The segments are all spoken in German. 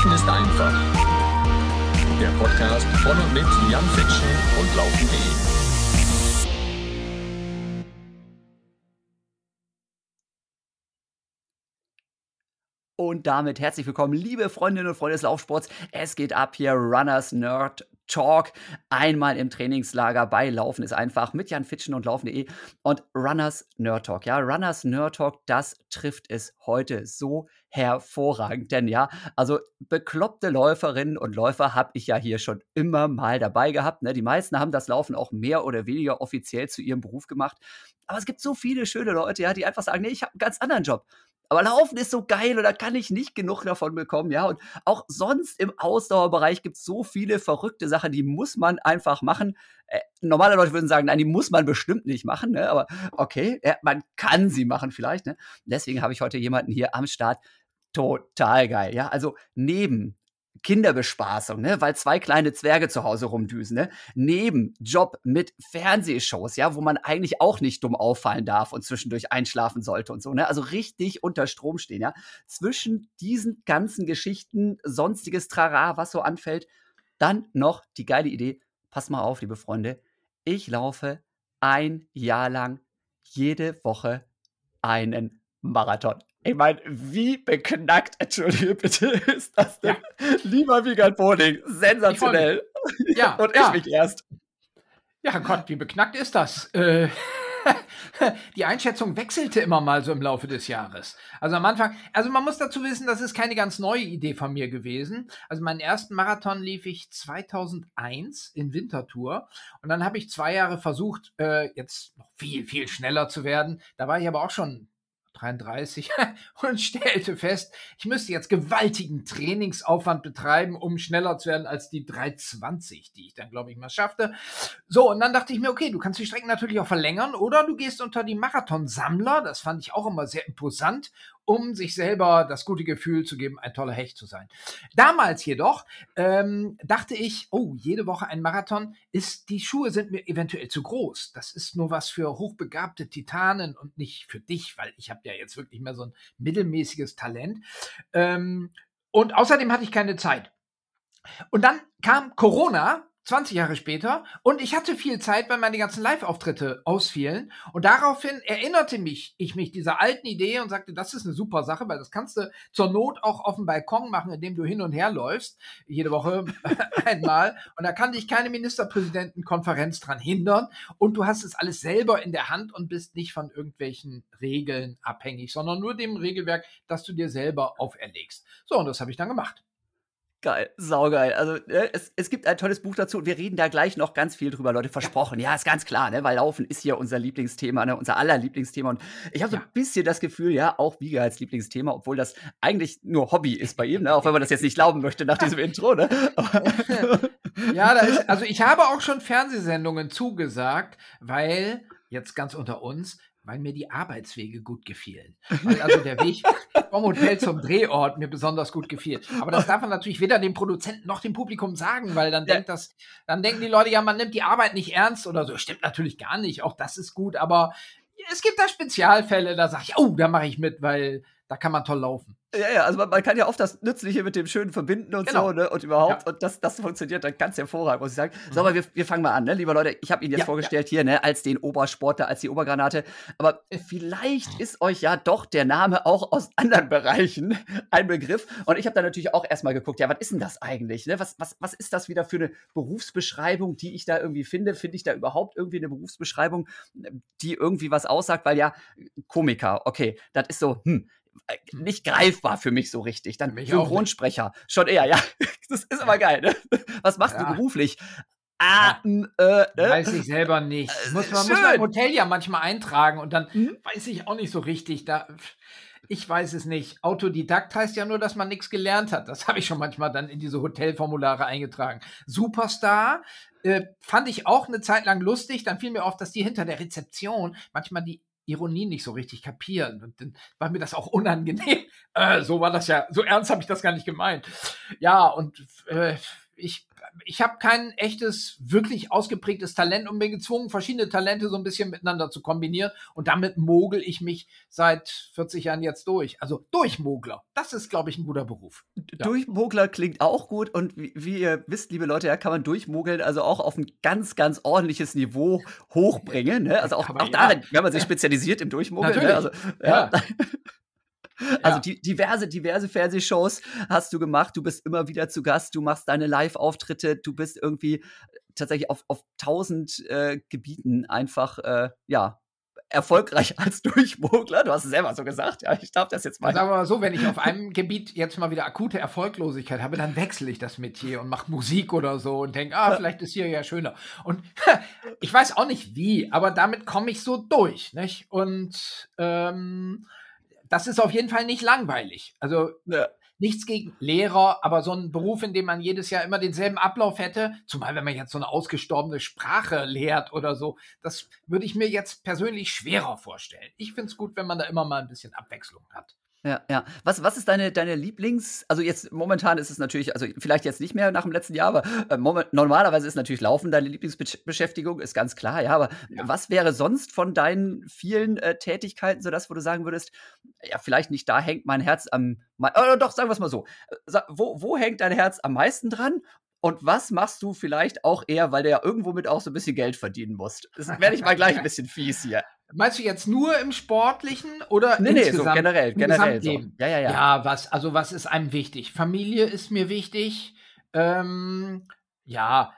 Laufen ist einfach. Der Podcast von und mit Jan Fitschen und Laufen.de. Und damit herzlich willkommen, liebe Freundinnen und Freunde des Laufsports. Es geht ab hier, Runners Nerd Talk. Einmal im Trainingslager bei Laufen ist einfach mit Jan Fitschen und Laufen.de und Runners Nerd Talk. Ja, Runners Nerd Talk, das trifft es heute so hervorragend. Denn ja, also bekloppte Läuferinnen und Läufer habe ich ja hier schon immer mal dabei gehabt. Ne? Die meisten haben das Laufen auch mehr oder weniger offiziell zu ihrem Beruf gemacht. Aber es gibt so viele schöne Leute, ja, die einfach sagen, nee, ich habe einen ganz anderen Job. Aber Laufen ist so geil und da kann ich nicht genug davon bekommen, ja. Und auch sonst im Ausdauerbereich gibt es so viele verrückte Sachen, die muss man einfach machen. Äh, normale Leute würden sagen, nein, die muss man bestimmt nicht machen, ne? aber okay, ja, man kann sie machen vielleicht. Ne? Deswegen habe ich heute jemanden hier am Start. Total geil, ja. Also neben Kinderbespaßung, ne, weil zwei kleine Zwerge zu Hause rumdüsen, ne, neben Job mit Fernsehshows, ja, wo man eigentlich auch nicht dumm auffallen darf und zwischendurch einschlafen sollte und so, ne, also richtig unter Strom stehen, ja, zwischen diesen ganzen Geschichten, sonstiges Trara, was so anfällt, dann noch die geile Idee, pass mal auf, liebe Freunde, ich laufe ein Jahr lang jede Woche einen Marathon. Ich meine, wie beknackt, entschuldige bitte, ist das denn? Ja. Lieber Wiegald Boding, sensationell. Ja, und ja. ich mich erst. Ja Gott, wie beknackt ist das? Äh, die Einschätzung wechselte immer mal so im Laufe des Jahres. Also am Anfang, also man muss dazu wissen, das ist keine ganz neue Idee von mir gewesen. Also meinen ersten Marathon lief ich 2001 in Winterthur und dann habe ich zwei Jahre versucht, äh, jetzt noch viel, viel schneller zu werden. Da war ich aber auch schon 33 und stellte fest, ich müsste jetzt gewaltigen Trainingsaufwand betreiben, um schneller zu werden als die 320, die ich dann, glaube ich, mal schaffte. So, und dann dachte ich mir, okay, du kannst die Strecken natürlich auch verlängern oder du gehst unter die Marathonsammler, das fand ich auch immer sehr imposant um sich selber das gute Gefühl zu geben, ein toller Hecht zu sein. Damals jedoch ähm, dachte ich, oh, jede Woche ein Marathon ist, die Schuhe sind mir eventuell zu groß. Das ist nur was für hochbegabte Titanen und nicht für dich, weil ich habe ja jetzt wirklich mehr so ein mittelmäßiges Talent. Ähm, und außerdem hatte ich keine Zeit. Und dann kam Corona 20 Jahre später und ich hatte viel Zeit, weil meine ganzen Live-Auftritte ausfielen und daraufhin erinnerte mich ich mich dieser alten Idee und sagte, das ist eine super Sache, weil das kannst du zur Not auch auf dem Balkon machen, indem du hin und her läufst, jede Woche einmal und da kann dich keine Ministerpräsidentenkonferenz dran hindern und du hast es alles selber in der Hand und bist nicht von irgendwelchen Regeln abhängig, sondern nur dem Regelwerk, das du dir selber auferlegst. So, und das habe ich dann gemacht. Geil, saugeil. Also ne, es, es gibt ein tolles Buch dazu und wir reden da gleich noch ganz viel drüber, Leute, versprochen. Ja, ist ganz klar, ne? weil Laufen ist hier unser Lieblingsthema, ne? unser aller Lieblingsthema. Und ich habe so ein bisschen das Gefühl, ja, auch Wiege als Lieblingsthema, obwohl das eigentlich nur Hobby ist bei ihm, ne? auch wenn man das jetzt nicht glauben möchte nach diesem Intro. Ne? ja, da ist, also ich habe auch schon Fernsehsendungen zugesagt, weil, jetzt ganz unter uns, weil mir die Arbeitswege gut gefielen. Weil also der Weg vom Hotel zum Drehort mir besonders gut gefiel. Aber das darf man natürlich weder dem Produzenten noch dem Publikum sagen, weil dann ja. denkt das, dann denken die Leute, ja, man nimmt die Arbeit nicht ernst oder so. Stimmt natürlich gar nicht. Auch das ist gut, aber es gibt da Spezialfälle, da sage ich, oh, da mache ich mit, weil da kann man toll laufen. Ja, ja, also man, man, kann ja oft das Nützliche mit dem Schönen verbinden und genau. so, ne? Und überhaupt, ja. und das, das funktioniert dann ganz hervorragend, muss ich sagen. Mhm. So, aber wir, wir fangen mal an, ne? Liebe Leute, ich habe ihn jetzt ja, vorgestellt ja. hier, ne, als den Obersportler, als die Obergranate. Aber vielleicht ist euch ja doch der Name auch aus anderen Bereichen ein Begriff. Und ich habe da natürlich auch erstmal geguckt, ja, was ist denn das eigentlich? Ne? Was, was, was ist das wieder für eine Berufsbeschreibung, die ich da irgendwie finde? Finde ich da überhaupt irgendwie eine Berufsbeschreibung, die irgendwie was aussagt? Weil ja, Komiker, okay, das ist so, hm, nicht greifbar für mich so richtig. Dann Synchronsprecher, schon eher, ja. Das ist aber geil, ne? Was machst ja. du beruflich? Ah, ja. äh, äh, weiß ich selber nicht. Äh, muss, man Schön. muss beim Hotel ja manchmal eintragen und dann mhm. weiß ich auch nicht so richtig. Da, ich weiß es nicht. Autodidakt heißt ja nur, dass man nichts gelernt hat. Das habe ich schon manchmal dann in diese Hotelformulare eingetragen. Superstar äh, fand ich auch eine Zeit lang lustig. Dann fiel mir auf, dass die hinter der Rezeption manchmal die Ironie nicht so richtig kapieren. Und dann war mir das auch unangenehm. Äh, so war das ja, so ernst habe ich das gar nicht gemeint. Ja, und äh, ich, ich habe kein echtes, wirklich ausgeprägtes Talent und bin gezwungen, verschiedene Talente so ein bisschen miteinander zu kombinieren. Und damit mogel ich mich seit 40 Jahren jetzt durch. Also Durchmogler. Das ist, glaube ich, ein guter Beruf. Ja. Durchmogler klingt auch gut. Und wie, wie, ihr wisst, liebe Leute, ja, kann man durchmogeln, also auch auf ein ganz, ganz ordentliches Niveau hochbringen. Ne? Also auch, auch ja. darin, wenn man sich spezialisiert im Durchmogeln. Ne? Also, ja. Also ja. die, diverse, diverse Fernsehshows hast du gemacht, du bist immer wieder zu Gast, du machst deine Live-Auftritte, du bist irgendwie tatsächlich auf, auf tausend äh, Gebieten einfach, äh, ja, erfolgreich als Durchmogler. Du hast es selber so gesagt, ja, ich darf das jetzt mal. Sagen wir mal so, wenn ich auf einem Gebiet jetzt mal wieder akute Erfolglosigkeit habe, dann wechsle ich das Metier und mache Musik oder so und denke, ah, vielleicht ist hier ja schöner. Und ich weiß auch nicht wie, aber damit komme ich so durch, nicht? Und ähm, das ist auf jeden Fall nicht langweilig. Also ja. nichts gegen Lehrer, aber so ein Beruf, in dem man jedes Jahr immer denselben Ablauf hätte, zumal wenn man jetzt so eine ausgestorbene Sprache lehrt oder so, das würde ich mir jetzt persönlich schwerer vorstellen. Ich finde es gut, wenn man da immer mal ein bisschen Abwechslung hat. Ja, ja. Was, was ist deine, deine Lieblings-, also jetzt momentan ist es natürlich, also vielleicht jetzt nicht mehr nach dem letzten Jahr, aber äh, moment, normalerweise ist natürlich Laufen deine Lieblingsbeschäftigung, ist ganz klar, ja, aber ja. was wäre sonst von deinen vielen äh, Tätigkeiten so das, wo du sagen würdest, ja, vielleicht nicht da hängt mein Herz am, oder doch, sagen wir es mal so, äh, wo, wo hängt dein Herz am meisten dran und was machst du vielleicht auch eher, weil du ja irgendwo mit auch so ein bisschen Geld verdienen musst? Das werde ich mal gleich ein bisschen fies hier. Meinst du jetzt nur im Sportlichen oder nee, insgesamt? Nee, so generell, generell so. Ja, ja, ja. Ja, was, also was ist einem wichtig? Familie ist mir wichtig. Ähm, ja,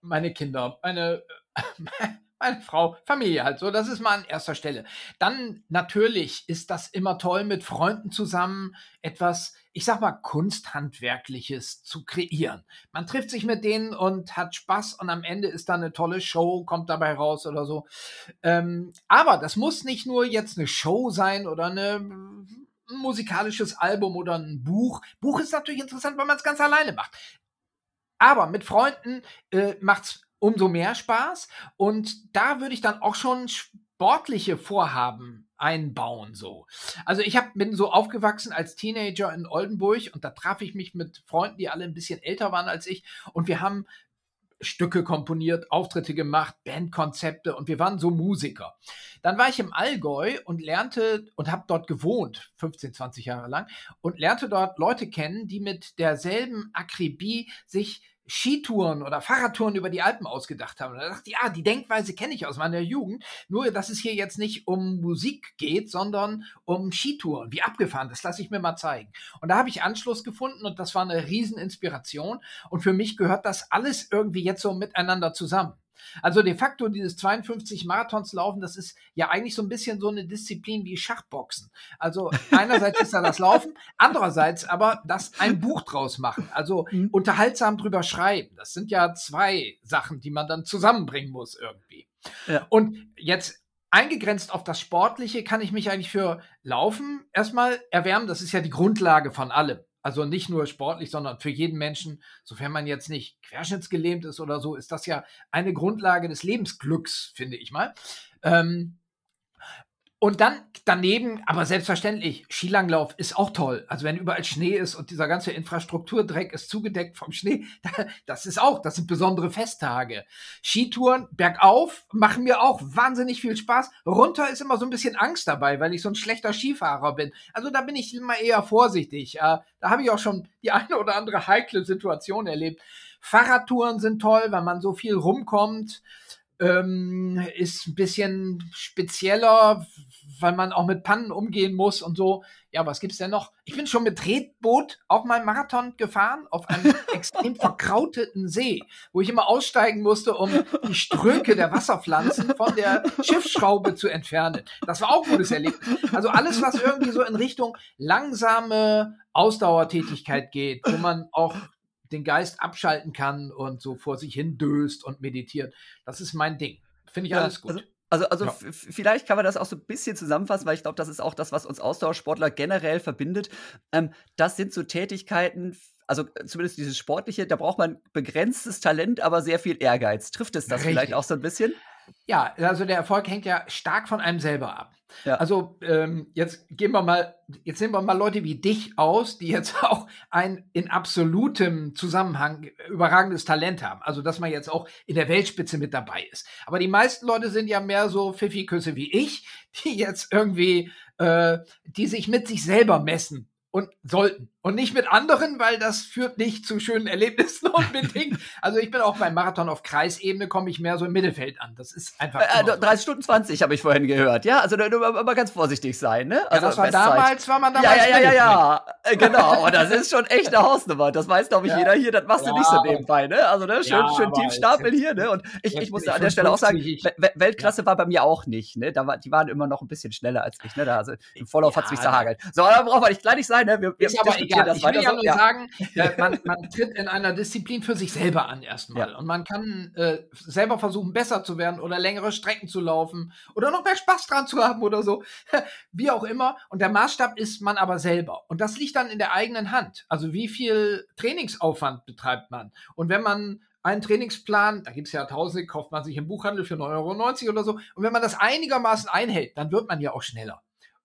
meine Kinder, meine, meine Frau, Familie halt so, das ist mal an erster Stelle. Dann natürlich ist das immer toll, mit Freunden zusammen etwas, ich sag mal, Kunsthandwerkliches zu kreieren. Man trifft sich mit denen und hat Spaß und am Ende ist da eine tolle Show, kommt dabei raus oder so. Ähm, aber das muss nicht nur jetzt eine Show sein oder eine ein musikalisches Album oder ein Buch. Buch ist natürlich interessant, weil man es ganz alleine macht. Aber mit Freunden äh, macht's umso mehr Spaß. Und da würde ich dann auch schon sportliche Vorhaben einbauen so. Also ich hab, bin so aufgewachsen als Teenager in Oldenburg und da traf ich mich mit Freunden, die alle ein bisschen älter waren als ich und wir haben Stücke komponiert, Auftritte gemacht, Bandkonzepte und wir waren so Musiker. Dann war ich im Allgäu und lernte und habe dort gewohnt, 15, 20 Jahre lang, und lernte dort Leute kennen, die mit derselben Akribie sich Skitouren oder Fahrradtouren über die Alpen ausgedacht haben. Und da dachte ich, ja, die Denkweise kenne ich aus meiner Jugend, nur dass es hier jetzt nicht um Musik geht, sondern um Skitouren. Wie abgefahren, das lasse ich mir mal zeigen. Und da habe ich Anschluss gefunden und das war eine Rieseninspiration. Und für mich gehört das alles irgendwie jetzt so miteinander zusammen. Also de facto dieses 52 Marathons laufen, das ist ja eigentlich so ein bisschen so eine Disziplin wie Schachboxen. Also einerseits ist da das Laufen, andererseits aber das ein Buch draus machen, also mhm. unterhaltsam drüber schreiben. Das sind ja zwei Sachen, die man dann zusammenbringen muss irgendwie. Ja. Und jetzt eingegrenzt auf das Sportliche kann ich mich eigentlich für Laufen erstmal erwärmen. Das ist ja die Grundlage von allem. Also nicht nur sportlich, sondern für jeden Menschen, sofern man jetzt nicht querschnittsgelähmt ist oder so, ist das ja eine Grundlage des Lebensglücks, finde ich mal. Ähm, und dann daneben, aber selbstverständlich, Skilanglauf ist auch toll. Also wenn überall Schnee ist und dieser ganze Infrastrukturdreck ist zugedeckt vom Schnee, das ist auch, das sind besondere Festtage. Skitouren bergauf machen mir auch wahnsinnig viel Spaß. Runter ist immer so ein bisschen Angst dabei, weil ich so ein schlechter Skifahrer bin. Also da bin ich immer eher vorsichtig. Da habe ich auch schon die eine oder andere heikle Situation erlebt. Fahrradtouren sind toll, weil man so viel rumkommt ähm, ist ein bisschen spezieller, weil man auch mit Pannen umgehen muss und so. Ja, was gibt's denn noch? Ich bin schon mit Tretboot auch mal Marathon gefahren auf einem extrem verkrauteten See, wo ich immer aussteigen musste, um die Ströke der Wasserpflanzen von der Schiffsschraube zu entfernen. Das war auch ein gutes Erlebnis. Also alles, was irgendwie so in Richtung langsame Ausdauertätigkeit geht, wo man auch den Geist abschalten kann und so vor sich hin döst und meditiert. Das ist mein Ding. Finde ich ja, alles gut. Also, also, also ja. vielleicht kann man das auch so ein bisschen zusammenfassen, weil ich glaube, das ist auch das, was uns Ausdauersportler generell verbindet. Ähm, das sind so Tätigkeiten, also äh, zumindest dieses Sportliche, da braucht man begrenztes Talent, aber sehr viel Ehrgeiz. Trifft es das Richtig. vielleicht auch so ein bisschen? Ja, also der Erfolg hängt ja stark von einem selber ab. Ja. Also ähm, jetzt gehen wir mal, jetzt nehmen wir mal Leute wie dich aus, die jetzt auch ein in absolutem Zusammenhang überragendes Talent haben. Also dass man jetzt auch in der Weltspitze mit dabei ist. Aber die meisten Leute sind ja mehr so Pfiffi-Küsse wie ich, die jetzt irgendwie, äh, die sich mit sich selber messen und sollten. Und nicht mit anderen, weil das führt nicht zu schönen Erlebnissen unbedingt. also ich bin auch beim Marathon auf Kreisebene, komme ich mehr so im Mittelfeld an. Das ist einfach. Äh, 30 äh, Stunden 20 habe ich vorhin gehört. Ja, also aber ganz vorsichtig sein, ne? Also ja, das war damals, war man damals. Ja, ja, ja, ja, ja. Äh, genau. Und das ist schon echt eine Hausnummer. Das weiß, glaube ich, ja. jeder hier. Das machst ja, du nicht so nebenbei, ne? Also, ne? Schön, ja, schön tief stapeln hier, ne? Und ich, ich musste an der Stelle auch sagen, Weltklasse war bei mir auch nicht, ne? Da war, die waren immer noch ein bisschen schneller als ich, ne? Da, also im Vorlauf hat es mich zerhagelt. So, da braucht man nicht gleich sein, ne? Wir, wir egal. Das ich will ja nur ja. sagen, äh, man, man, tritt in einer Disziplin für sich selber an erstmal. Ja. Und man kann äh, selber versuchen, besser zu werden oder längere Strecken zu laufen oder noch mehr Spaß dran zu haben oder so. wie auch immer. Und der Maßstab ist man aber selber. Und das liegt dann in der eigenen Hand. Also wie viel Trainingsaufwand betreibt man? Und wenn man einen Trainingsplan, da gibt es ja tausende, kauft man sich im Buchhandel für 9,90 Euro oder so. Und wenn man das einigermaßen einhält, dann wird man ja auch schneller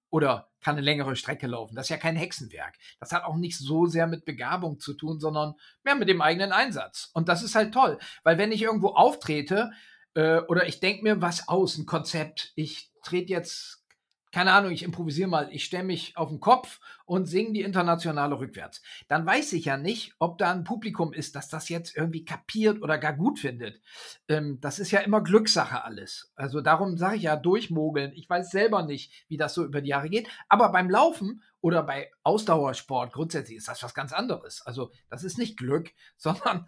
oder kann eine längere Strecke laufen. Das ist ja kein Hexenwerk. Das hat auch nicht so sehr mit Begabung zu tun, sondern mehr mit dem eigenen Einsatz. Und das ist halt toll, weil wenn ich irgendwo auftrete äh, oder ich denke mir was aus, ein Konzept, ich trete jetzt keine Ahnung, ich improvisiere mal, ich stelle mich auf den Kopf und singe die Internationale rückwärts. Dann weiß ich ja nicht, ob da ein Publikum ist, das das jetzt irgendwie kapiert oder gar gut findet. Ähm, das ist ja immer Glückssache alles. Also darum sage ich ja durchmogeln. Ich weiß selber nicht, wie das so über die Jahre geht. Aber beim Laufen oder bei Ausdauersport grundsätzlich ist das was ganz anderes. Also das ist nicht Glück, sondern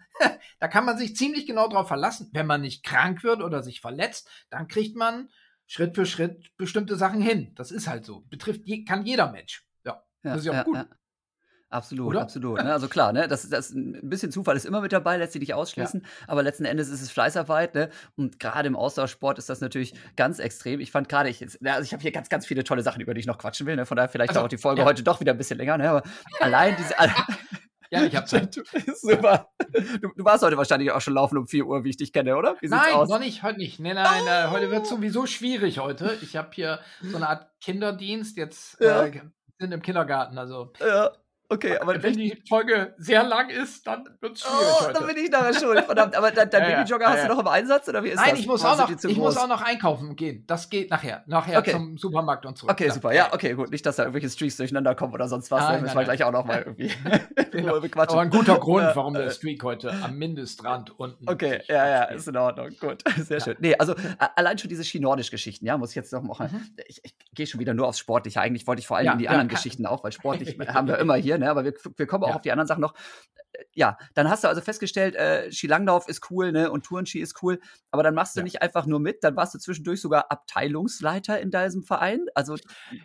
da kann man sich ziemlich genau drauf verlassen. Wenn man nicht krank wird oder sich verletzt, dann kriegt man Schritt für Schritt bestimmte Sachen hin. Das ist halt so. Betrifft je, kann jeder Mensch. Ja, ja das ist ja auch ja, gut. Ja. Absolut, Oder? absolut. Ne? Also klar, ne? das, das ein bisschen Zufall ist immer mit dabei, lässt sich nicht ausschließen, ja. aber letzten Endes ist es Fleißarbeit, ne? Und gerade im Austauschsport ist das natürlich ganz extrem. Ich fand gerade, ich, also ich habe hier ganz, ganz viele tolle Sachen, über die ich noch quatschen will. Ne? Von daher vielleicht also, auch die Folge ja. heute doch wieder ein bisschen länger, ne? Aber allein diese. Ja, ich habe Zeit. Super. Du, du, warst heute wahrscheinlich auch schon laufen um 4 Uhr, wie ich dich kenne, oder? nein, aus? noch nicht, heute nicht. Nein, nein, nein oh. heute wird sowieso schwierig heute. Ich habe hier so eine Art Kinderdienst, jetzt ja. äh, sind im Kindergarten, also. Ja. Okay, aber wenn die Folge sehr lang ist, dann wird es schwierig. Oh, heute. dann bin ich nachher schuld. Verdammt, aber dein, dein ja, Babyjogger ja, hast ja. du noch im Einsatz oder wie ist Nein, das? ich muss, auch noch, ich muss auch noch einkaufen gehen. Das geht nachher. Nachher okay. zum Supermarkt und zurück. Okay, super. Ja, okay, gut. Nicht, dass da irgendwelche Streaks durcheinander kommen oder sonst was. Nein, dann müssen wir gleich auch noch mal irgendwie genau. Aber ein guter Grund, warum der Streak heute am Mindestrand unten Okay, ja, ja, ist in Ordnung. Gut, sehr schön. Nee, also allein schon diese Ski-Nordisch-Geschichten, ja, muss ich jetzt noch machen. Mhm. Ich, ich gehe schon wieder nur aufs Sportliche. Eigentlich wollte ich vor allem die anderen Geschichten auch, weil sportlich haben wir immer hier, ne, aber wir, wir kommen auch ja. auf die anderen Sachen noch. Äh, ja, dann hast du also festgestellt, äh, Skilanglauf ist cool, ne, und Tourenski ist cool, aber dann machst du ja. nicht einfach nur mit, dann warst du zwischendurch sogar Abteilungsleiter in diesem Verein. Also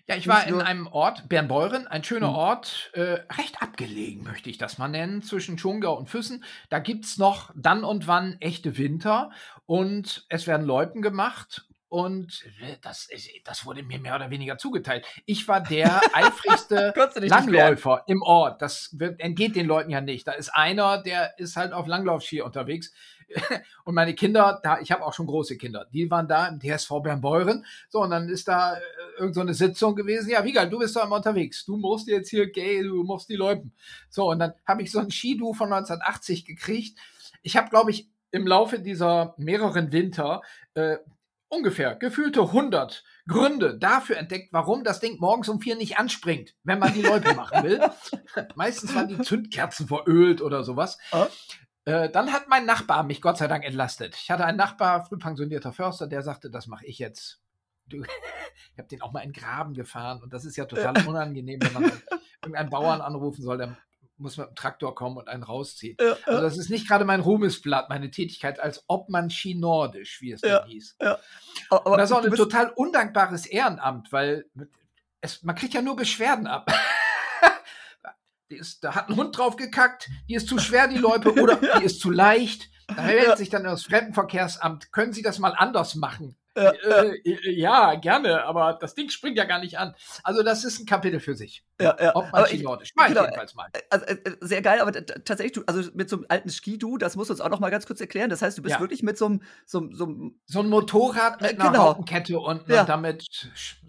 ja, ich war in einem Ort, Bernbeuren, ein schöner mhm. Ort, äh, recht abgelegen, möchte ich das mal nennen, zwischen Schongau und Füssen. Da gibt es noch dann und wann echte Winter und es werden Loipen gemacht und äh, das, das wurde mir mehr oder weniger zugeteilt. Ich war der eifrigste Langläufer im Ort. Das wird, entgeht den Leuten ja nicht. Da ist einer, der ist halt auf Langlaufski unterwegs. Und meine Kinder, da, ich habe auch schon große Kinder, die waren da im TSV Bernbeuren. So, und dann ist da äh, irgendeine so Sitzung gewesen. Ja, Wiegald, du bist da immer unterwegs. Du musst jetzt hier gay, du musst die Läupen. So, und dann habe ich so ein Skidu von 1980 gekriegt. Ich habe, glaube ich, im Laufe dieser mehreren Winter äh, ungefähr gefühlte 100 Gründe dafür entdeckt, warum das Ding morgens um vier nicht anspringt, wenn man die Leute machen will. Meistens waren die Zündkerzen verölt oder sowas. Oh. Äh, dann hat mein Nachbar mich Gott sei Dank entlastet. Ich hatte einen Nachbar, früh pensionierter Förster, der sagte, das mache ich jetzt. Du, ich habe den auch mal in den Graben gefahren und das ist ja total unangenehm, wenn man irgendeinen Bauern anrufen soll, der muss mit dem Traktor kommen und einen rausziehen. Ja, also das ist nicht gerade mein Ruhmesblatt, meine Tätigkeit als Obmann Nordisch, wie es ja, dann hieß. Ja. Aber, und das ist auch ein total undankbares Ehrenamt, weil es, man kriegt ja nur Beschwerden ab. ist, da hat ein Hund drauf gekackt, die ist zu schwer, die Loipe, oder die ist zu leicht. Da meldet sich dann das Fremdenverkehrsamt, können Sie das mal anders machen? Ja, äh, ja, gerne, aber das Ding springt ja gar nicht an. Also das ist ein Kapitel für sich. Ja, ja. Ob man Skinordisch. Mach genau, jedenfalls mal. Also, äh, sehr geil, aber tatsächlich, du, also mit so einem alten Ski-Du, das musst du uns auch noch mal ganz kurz erklären. Das heißt, du bist Ja. wirklich mit so einem, so, einem- so einem, So ein Motorrad mit Äh, einer genau. Raupenkette unten Ja. und damit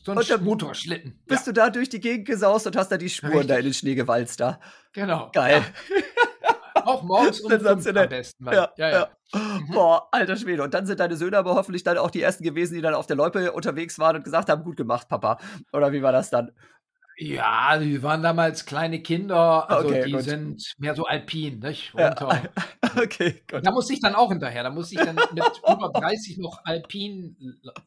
so ein Und Motorschlitten. bist du da durch die Gegend gesaust und hast da die Spuren Richtig. da in den Schnee gewalzt da. Genau. Geil. Auch morgens um Sensationell. am besten. Weil, Ja, ja, ja. Mhm. Boah, alter Schwede. Und dann sind deine Söhne aber hoffentlich dann auch die ersten gewesen, die dann auf der Loipe unterwegs waren und gesagt haben, gut gemacht, Papa. Oder wie war das dann? Ja, die waren damals kleine Kinder, also Okay, die gut. sind mehr so alpin, nicht? Ja. Runter. Okay, gut. Da musste ich dann auch hinterher. Da musste ich dann mit über 30 noch alpin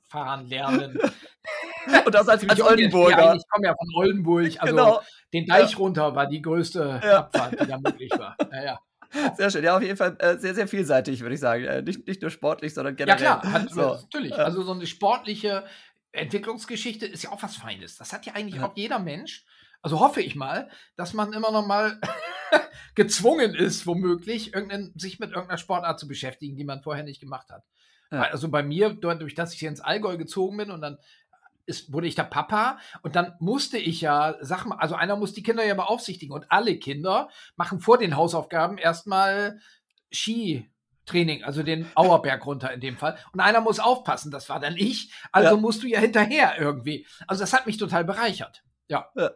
fahren lernen. Und das als, als. Oldenburger. Ich komme ja von Oldenburg. Also genau, den Deich runter war die größte Ja. Abfahrt, die da möglich war. Ja, ja. sehr schön. Ja, auf jeden Fall äh, sehr, sehr vielseitig, würde ich sagen. Äh, nicht, nicht nur sportlich, sondern ja generell. klar, hat, so. natürlich. Ja. Also so eine sportliche Entwicklungsgeschichte ist ja auch was Feines. Das hat ja eigentlich Ja. auch jeder Mensch. Also hoffe ich mal, dass man immer noch mal gezwungen ist, womöglich, sich mit irgendeiner Sportart zu beschäftigen, die man vorher nicht gemacht hat. Ja. Also bei mir, dadurch, dass ich hier ins Allgäu gezogen bin und dann ist, wurde ich der Papa und dann musste ich ja Sachen, also einer muss die Kinder ja beaufsichtigen und alle Kinder machen vor den Hausaufgaben erstmal Skitraining, also den Auerberg runter in dem Fall. Und einer muss aufpassen, das war dann ich. Also Ja. musst du ja hinterher irgendwie. Also das hat mich total bereichert. Ja. Ja.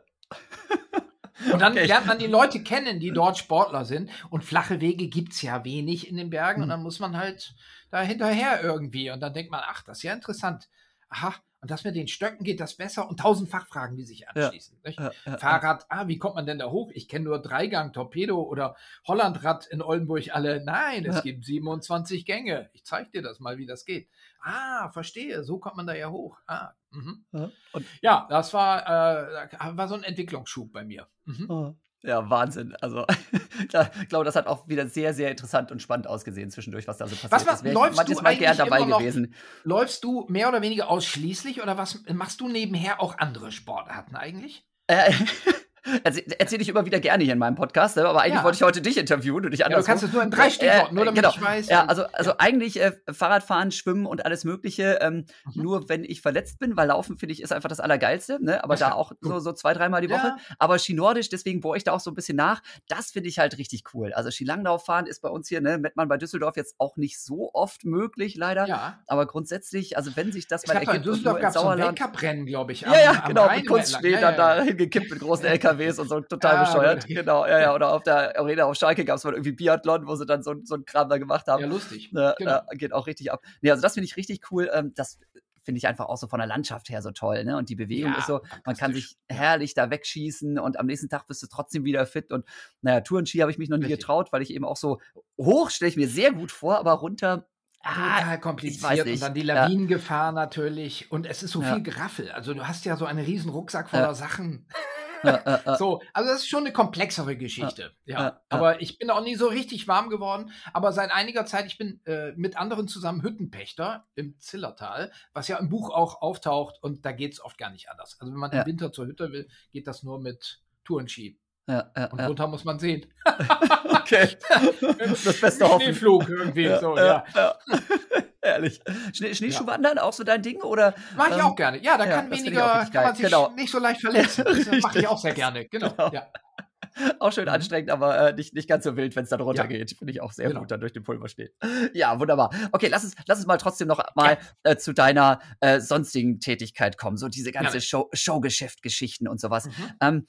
Und dann Okay. lernt man die Leute kennen, die dort Sportler sind. Und flache Wege gibt's ja wenig in den Bergen. Und dann muss man halt da hinterher irgendwie. Und dann denkt man, ach, das ist ja interessant. Aha, und das mit den Stöcken geht das besser. Und tausend Fachfragen, die sich anschließen. Ja, ja, Fahrrad, ah, wie kommt man denn da hoch? Ich kenne nur Dreigang, Torpedo oder Hollandrad in Oldenburg alle. Nein, es gibt 27 Gänge. Ich zeige dir das mal, wie das geht. Ah, verstehe, so kommt man da ja hoch. Ah, mhm. Ja, das war, äh, war so ein Entwicklungsschub bei mir. Mhm. Ja, Wahnsinn. Also, ich glaube, das hat auch wieder sehr, sehr interessant und spannend ausgesehen zwischendurch, was da so passiert Was ma- ist. Wäre läufst du Mal gern dabei immer noch- gewesen. Läufst du mehr oder weniger ausschließlich oder was machst du nebenher auch andere Sportarten eigentlich? Äh, erzähl- Erzähle ich immer wieder gerne hier in meinem Podcast, ne? aber eigentlich Ja. wollte ich heute dich interviewen und nicht Ja, du kannst es nur in drei Stichworten, nur damit genau. ich weiß. Ja, also, also ja. eigentlich äh, Fahrradfahren, Schwimmen und alles Mögliche. Ähm, Mhm. Nur wenn ich verletzt bin, weil Laufen finde ich ist einfach das Allergeilste. Ne? Aber Das da ja, auch gut. so, so zwei, dreimal die Woche. Ja. Aber Ski Nordisch, deswegen bohre ich da auch so ein bisschen nach. Das finde ich halt richtig cool. Also Skilanglauf fahren ist bei uns hier, ne, Mettmann bei Düsseldorf jetzt auch nicht so oft möglich, leider. ja. Aber grundsätzlich, also wenn sich das Es mal in ergibt, und Düsseldorf gab es so ein. Weltcuprennen, glaube ich. Ja, ja, am genau, mit Kunstschnee dann Ja, ja, da ja. hingekippt mit großen LKWs und so total Ja, bescheuert. gut. Genau, ja, ja. Oder auf der Arena auf Schalke gab es mal irgendwie Biathlon, wo sie dann so, so einen Kram da gemacht haben. Ja, lustig. Ne, genau. äh, geht auch richtig ab. Nee, also das finde ich richtig cool. Ähm, das finde ich einfach auch so von der Landschaft her so toll. Ne? Und die Bewegung Ja, ist so, man kann sich herrlich da wegschießen und am nächsten Tag bist du trotzdem wieder fit. Und naja, Tourenski habe ich mich noch nie Richtig. getraut, weil ich eben auch so hoch stelle ich mir sehr gut vor, aber runter. Total Ah, kompliziert nicht. und dann die Ja. Lawinengefahr natürlich und es ist so Ja. viel Geraffel. Also du hast ja so einen riesen Rucksack voller Ja. Sachen. So, also das ist schon eine komplexere Geschichte. Ja, ja, ja. aber ich bin auch nie so richtig warm geworden. Aber seit einiger Zeit, ich bin äh, mit anderen zusammen Hüttenpächter im Zillertal, was ja im Buch auch auftaucht und da geht es oft gar nicht anders. Also wenn man Ja. im Winter zur Hütte will, geht das nur mit Tourenski. ja, ja, Und ja. runter muss man sehen. Okay. das Beste hoffen. Schneeflug irgendwie Ja, so, ja, ja. ja. Ehrlich. Schnee, Schneeschuhwandern, auch so dein Ding? Oder? Mach ich Ähm, auch gerne. Ja, da ja, kann weniger, kann man sich Genau. nicht so leicht verletzen. Das mache Richtig. ich auch sehr gerne. Genau. Genau. Ja. Auch schön Mhm. anstrengend, aber äh, nicht, nicht ganz so wild, wenn es dann runtergeht. Finde ich auch sehr Genau. gut, dann durch den Pulver steht. Ja, wunderbar. Okay, lass uns, lass uns mal trotzdem noch mal äh, zu deiner äh, sonstigen Tätigkeit kommen. So diese ganze. Show, Showgeschäft-Geschichten und sowas. Mhm. Ähm,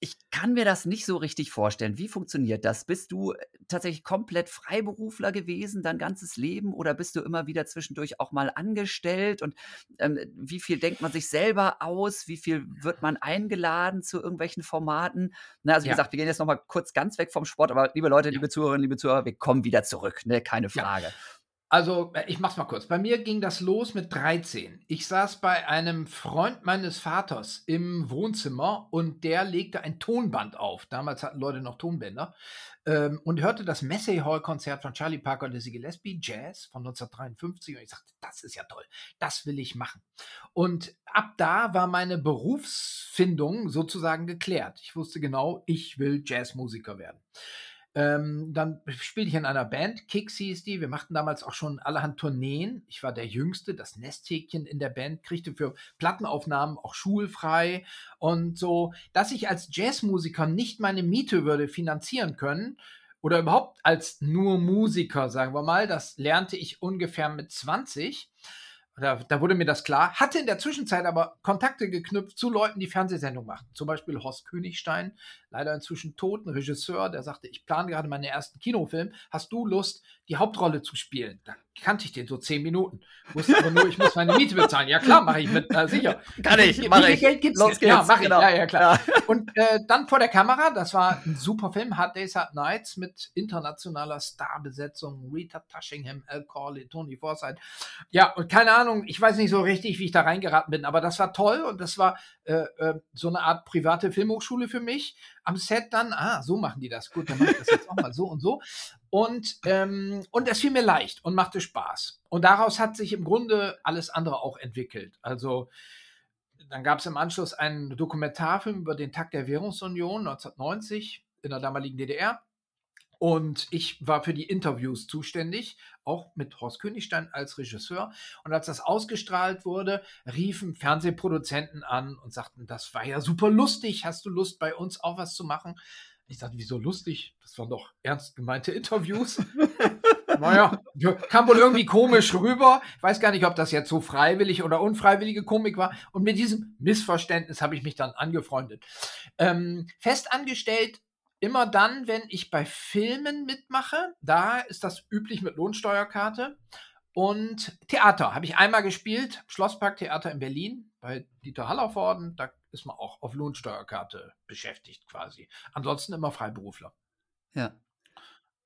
ich kann mir das nicht so richtig vorstellen. Wie funktioniert das? Bist du äh, tatsächlich komplett Freiberufler gewesen, dein ganzes Leben? Oder bist du immer wieder zwischendurch auch mal angestellt? Und ähm, wie viel denkt man sich selber aus? Wie viel wird man eingeladen zu irgendwelchen Formaten? Na, also wie Ja. gesagt, wir gehen jetzt noch mal kurz ganz weg vom Sport. Aber liebe Leute, Ja. liebe Zuhörerinnen, liebe Zuhörer, wir kommen wieder zurück. Ne? Keine Ja. Also, äh, ich mach's mal kurz. Bei mir ging das los mit 13. Ich saß bei einem Freund meines Vaters im Wohnzimmer und der legte ein Tonband auf. Damals hatten Leute noch Tonbänder. Ähm, und hörte das Massey Hall Konzert von Charlie Parker und Dizzy Gillespie, Jazz von 1953. Und ich sagte, das ist ja toll. Das will ich machen. Und ab da war meine Berufsfindung sozusagen geklärt. Ich wusste genau, ich will Jazzmusiker werden. Ähm, dann spielte ich in einer Band, Kicks hieß die. Wir machten damals auch schon allerhand Tourneen. Ich war der Jüngste, das Nesthäkchen in der Band, kriegte für Plattenaufnahmen auch schulfrei und so, dass ich als Jazzmusiker nicht meine Miete würde finanzieren können oder überhaupt als nur Musiker, sagen wir mal. Das lernte ich ungefähr mit 20 da, da, wurde mir das klar, hatte in der Zwischenzeit aber Kontakte geknüpft zu Leuten, die Fernsehsendungen machen. Zum Beispiel Horst Königstein, leider inzwischen toten Regisseur, der sagte, ich plane gerade meinen ersten Kinofilm. Hast du Lust, die Hauptrolle zu spielen? Da kannte ich den so zehn Minuten. Wusste aber nur, ich muss meine Miete bezahlen. Ja klar, mache ich mit, äh, sicher. Kann ich, wie, mach wie ich. viel Geld gibt's? Los geht's, ja, mach genau. ich. Ja, ja, klar. Ja. Und äh, dann vor der Kamera, das war ein super Film, Hard Days, Hard Nights mit internationaler Starbesetzung, Rita Tushingham, Al Corley, Tony Forsyth. Ja, und keine Ahnung, ich weiß nicht so richtig, wie ich da reingeraten bin, aber das war toll und das war äh, äh, so eine Art private Filmhochschule für mich. Am Set dann, ah, so machen die das. Gut, dann mache ich das jetzt auch mal so und so. Und, ähm, und das fiel mir leicht und machte Spaß. Und daraus hat sich im Grunde alles andere auch entwickelt. Also dann gab es im Anschluss einen Dokumentarfilm über den Tag der Währungsunion 1990 in der damaligen DDR. Und ich war für die Interviews zuständig, auch mit Horst Königstein als Regisseur. Und als das ausgestrahlt wurde, riefen Fernsehproduzenten an und sagten, das war ja super lustig, hast du Lust, bei uns auch was zu machen? Ich sagte, wieso lustig? Das waren doch ernst gemeinte Interviews. naja, kam wohl irgendwie komisch rüber. Ich weiß gar nicht, ob das jetzt so freiwillig oder unfreiwillige Komik war. Und mit diesem Missverständnis habe ich mich dann angefreundet. Ähm, festangestellt immer dann, wenn ich bei Filmen mitmache. Da ist das üblich mit Lohnsteuerkarte. Und Theater habe ich einmal gespielt, Schlossparktheater in Berlin bei Dieter Hallervorden. Da ist man auch auf Lohnsteuerkarte beschäftigt quasi. Ansonsten immer Freiberufler. Ja.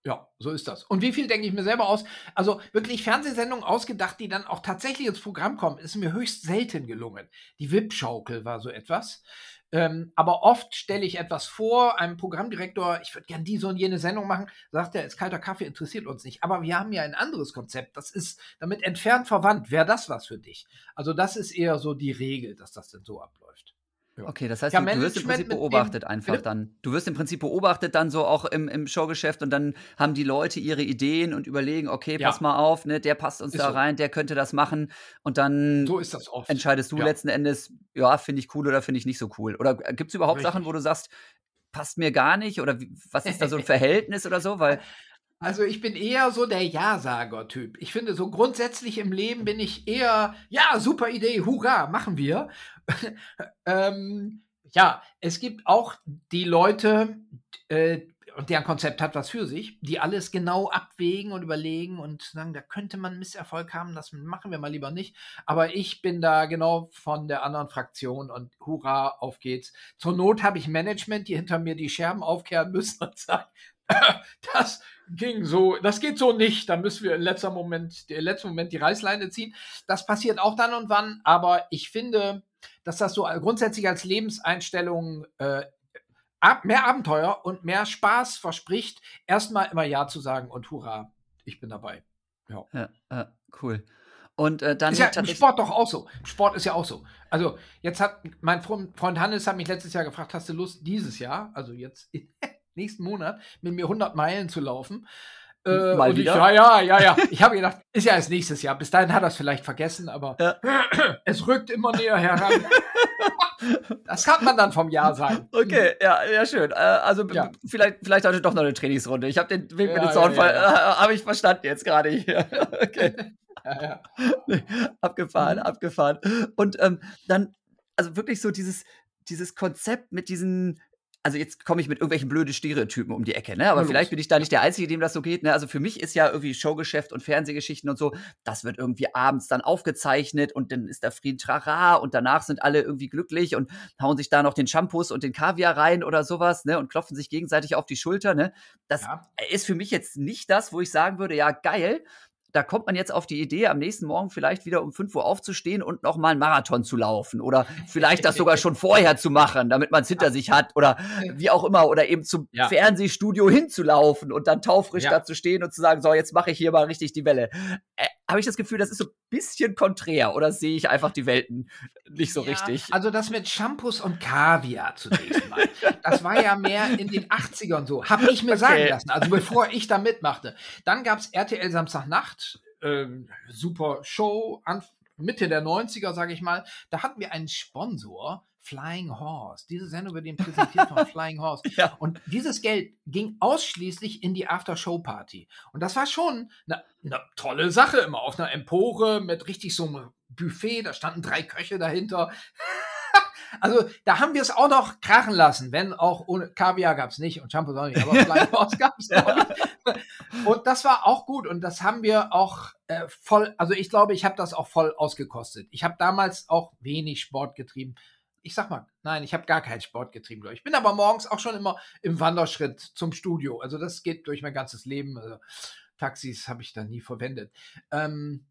Ja, so ist das. Und wie viel denke ich mir selber aus? Also wirklich Fernsehsendungen ausgedacht, die dann auch tatsächlich ins Programm kommen, ist mir höchst selten gelungen. Die Wip-Schaukel war so etwas. Ähm, aber oft stelle ich etwas vor, einem Programmdirektor, ich würde gern diese und jene Sendung machen, sagt er, ist kalter Kaffee, interessiert uns nicht. Aber wir haben ja ein anderes Konzept, das ist damit entfernt verwandt. Wäre das was für dich? Also das ist eher so die Regel, dass das denn so abläuft. Ja. Okay, das heißt, Ja, du, du wirst im Prinzip beobachtet dem- einfach Bitte? dann. Du wirst im Prinzip beobachtet dann so auch im, im Showgeschäft und dann haben die Leute ihre Ideen und überlegen, okay, Ja. pass mal auf, ne, der passt uns Ist da so. rein, der könnte das machen und dann So ist das oft. entscheidest du Ja. letzten Endes, ja, finde ich cool oder finde ich nicht so cool. Oder gibt es überhaupt Sachen, Richtig. wo du sagst, passt mir gar nicht oder wie, was ist da so ein Verhältnis oder so? Weil, Also ich bin eher so der Ja-Sager-Typ. Ich finde, so grundsätzlich im Leben bin ich eher, ja, super Idee, hurra, machen wir. ähm, ja, es gibt auch die Leute, äh, und deren Konzept hat was für sich, die alles genau abwägen und überlegen und sagen, da könnte man Misserfolg haben, das machen wir mal lieber nicht. Aber ich bin da genau von der anderen Fraktion und hurra, auf geht's. Zur Not habe ich Management, die hinter mir die Scherben aufkehren müssen und sagen, das ging so, das geht so nicht. Da müssen wir im letzten Moment, im letzten Moment die Reißleine ziehen. Das passiert auch dann und wann, aber ich finde, dass das so grundsätzlich als Lebenseinstellung äh, ab, mehr Abenteuer und mehr Spaß verspricht, erstmal immer Ja zu sagen und hurra, ich bin dabei. ja, äh, cool. Und äh, dann Ist ja im. Sport doch auch so. Sport ist ja auch so. Also, jetzt hat mein Freund Freund Hannes hat mich letztes Jahr gefragt, hast du Lust, dieses Jahr, also jetzt nächsten Monat, mit mir 100 Meilen zu laufen? Äh, Mal und wieder? Ich, ja, ja, ja, ja. Ich habe gedacht, ist ja erst nächstes Jahr. Bis dahin hat er es vielleicht vergessen, aber Ja. es rückt immer näher heran. das kann man dann vom Jahr sagen. Okay, ja, ja, schön. Äh, also Ja. vielleicht, vielleicht heute doch noch eine Trainingsrunde. Ich habe den Weg mit Ja, dem ja, Zaunfall, ja, äh, habe ich verstanden jetzt gerade hier. okay. Ja, ja. abgefahren, Mhm. abgefahren. Und ähm, dann, also wirklich so dieses, dieses Konzept mit diesen, also jetzt komme ich mit irgendwelchen blöden Stereotypen um die Ecke, ne? Aber Na vielleicht bin ich da nicht der Einzige, dem das so geht. Ne? Also für mich ist ja irgendwie Showgeschäft und Fernsehgeschichten und so, das wird irgendwie abends dann aufgezeichnet und dann ist da Frieden Trara und danach sind alle irgendwie glücklich und hauen sich da noch den Shampoos und den Kaviar rein oder sowas, ne? Und klopfen sich gegenseitig auf die Schulter, ne? Das Ja. ist für mich jetzt nicht das, wo ich sagen würde, ja, geil, da kommt man jetzt auf die Idee, am nächsten Morgen vielleicht wieder um 5 Uhr aufzustehen und nochmal einen Marathon zu laufen oder vielleicht das sogar schon vorher zu machen, damit man es hinter sich hat oder wie auch immer oder eben zum Ja. Fernsehstudio hinzulaufen und dann taufrisch Ja. da zu stehen und zu sagen, so, jetzt mache ich hier mal richtig die Welle. Äh, habe ich das Gefühl, das ist so ein bisschen konträr oder sehe ich einfach die Welten nicht so ja, richtig? Also das mit Shampoos und Kaviar zunächst mal. das war ja mehr in den 80ern so, habe ich mir okay. sagen lassen, also bevor ich da mitmachte. Dann gab es RTL Samstagnacht, äh, super Show, an, Mitte der 90er, sage ich mal. Da hatten wir einen Sponsor, Flying Horse. Diese Sendung wird ihm präsentiert von Flying Horse. Ja. Und dieses Geld ging ausschließlich in die After-Show-Party. Und das war schon eine, eine, tolle Sache, immer auf einer Empore mit richtig so einem Buffet. Da standen drei Köche dahinter. also da haben wir es auch noch krachen lassen, wenn auch ohne Kaviar gab es nicht und Shampoo auch nicht, aber Flying Horse gab es noch. Und das war auch gut und das haben wir auch äh, voll, also ich glaube, ich habe das auch voll ausgekostet. Ich habe damals auch wenig Sport getrieben ich sag mal, nein, ich habe gar keinen Sport getrieben, ich. bin aber morgens auch schon immer im Wanderschritt zum Studio. Also das geht durch mein ganzes Leben. Also Taxis habe ich da nie verwendet. Ähm,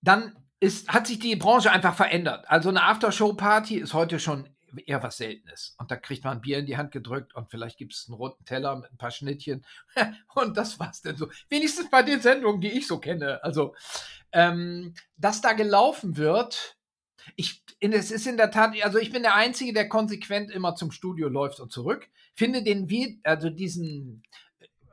dann ist, hat sich die Branche einfach verändert. Also eine Aftershow-Party ist heute schon eher was Seltenes. Und da kriegt man ein Bier in die Hand gedrückt und vielleicht gibt es einen roten Teller mit ein paar Schnittchen. und das war's denn so. Wenigstens bei den Sendungen, die ich so kenne. Also, ähm, dass da gelaufen wird, ich, es ist in der Tat, also ich bin der Einzige, der konsequent immer zum Studio läuft und zurück. Finde den, also diesen,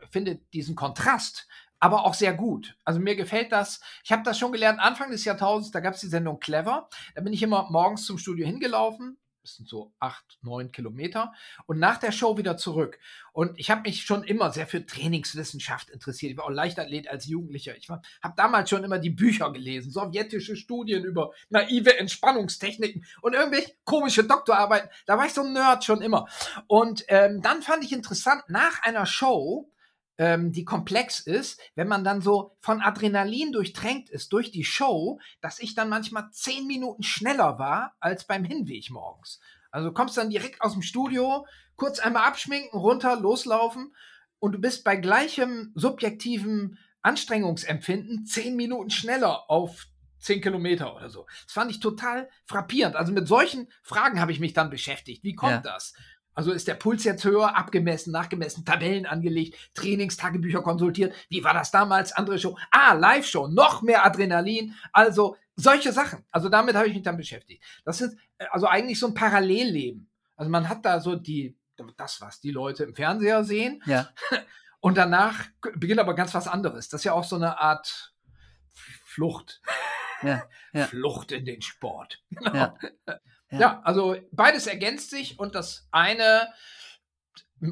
finde diesen Kontrast aber auch sehr gut. Also mir gefällt das. Ich habe das schon gelernt Anfang des Jahrtausends, da gab es die Sendung Clever. Da bin ich immer morgens zum Studio hingelaufen, das sind so acht, neun Kilometer. Und nach der Show wieder zurück. Und ich habe mich schon immer sehr für Trainingswissenschaft interessiert. Ich war auch Leichtathlet als Jugendlicher. Ich habe damals schon immer die Bücher gelesen, sowjetische Studien über naive Entspannungstechniken und irgendwelche komische Doktorarbeiten. Da war ich so ein Nerd schon immer. Und ähm, dann fand ich interessant, nach einer Show ähm, die komplex ist, wenn man dann so von Adrenalin durchtränkt ist durch die Show, dass ich dann manchmal zehn Minuten schneller war als beim Hinweg morgens. Also du kommst dann direkt aus dem Studio, kurz einmal abschminken, runter, loslaufen und du bist bei gleichem subjektivem Anstrengungsempfinden zehn Minuten schneller auf zehn Kilometer oder so. Das fand ich total frappierend. Also mit solchen Fragen habe ich mich dann beschäftigt. Wie kommt ja. das? Also ist der Puls jetzt höher, abgemessen, nachgemessen, Tabellen angelegt, Trainingstagebücher konsultiert. Wie war das damals? Andere Show. Ah, Live-Show, noch mehr Adrenalin. Also solche Sachen. Also damit habe ich mich dann beschäftigt. Das ist äh, also eigentlich so ein Parallelleben. Also man hat da so die, das, was die Leute im Fernseher sehen. Ja. Und danach beginnt aber ganz was anderes. Das ist ja auch so eine Art Flucht. Ja, ja. Flucht in den Sport. Ja. Ja. ja, also beides ergänzt sich und das eine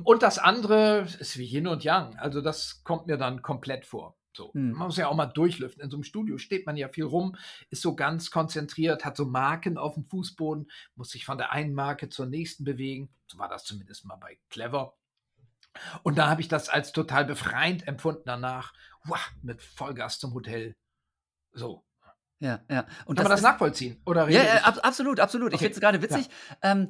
und das andere ist wie Yin und Yang. Also das kommt mir dann komplett vor. So. Hm. Man muss ja auch mal durchlüften. In so einem Studio steht man ja viel rum, ist so ganz konzentriert, hat so Marken auf dem Fußboden, muss sich von der einen Marke zur nächsten bewegen. So war das zumindest mal bei Clever. Und da habe ich das als total befreiend empfunden danach. Wow, mit Vollgas zum Hotel. So. Ja, ja. Und Kann das man das nachvollziehen? Oder ja, ja, ab, absolut, absolut. Okay. Ich finde es gerade witzig, ja. ähm,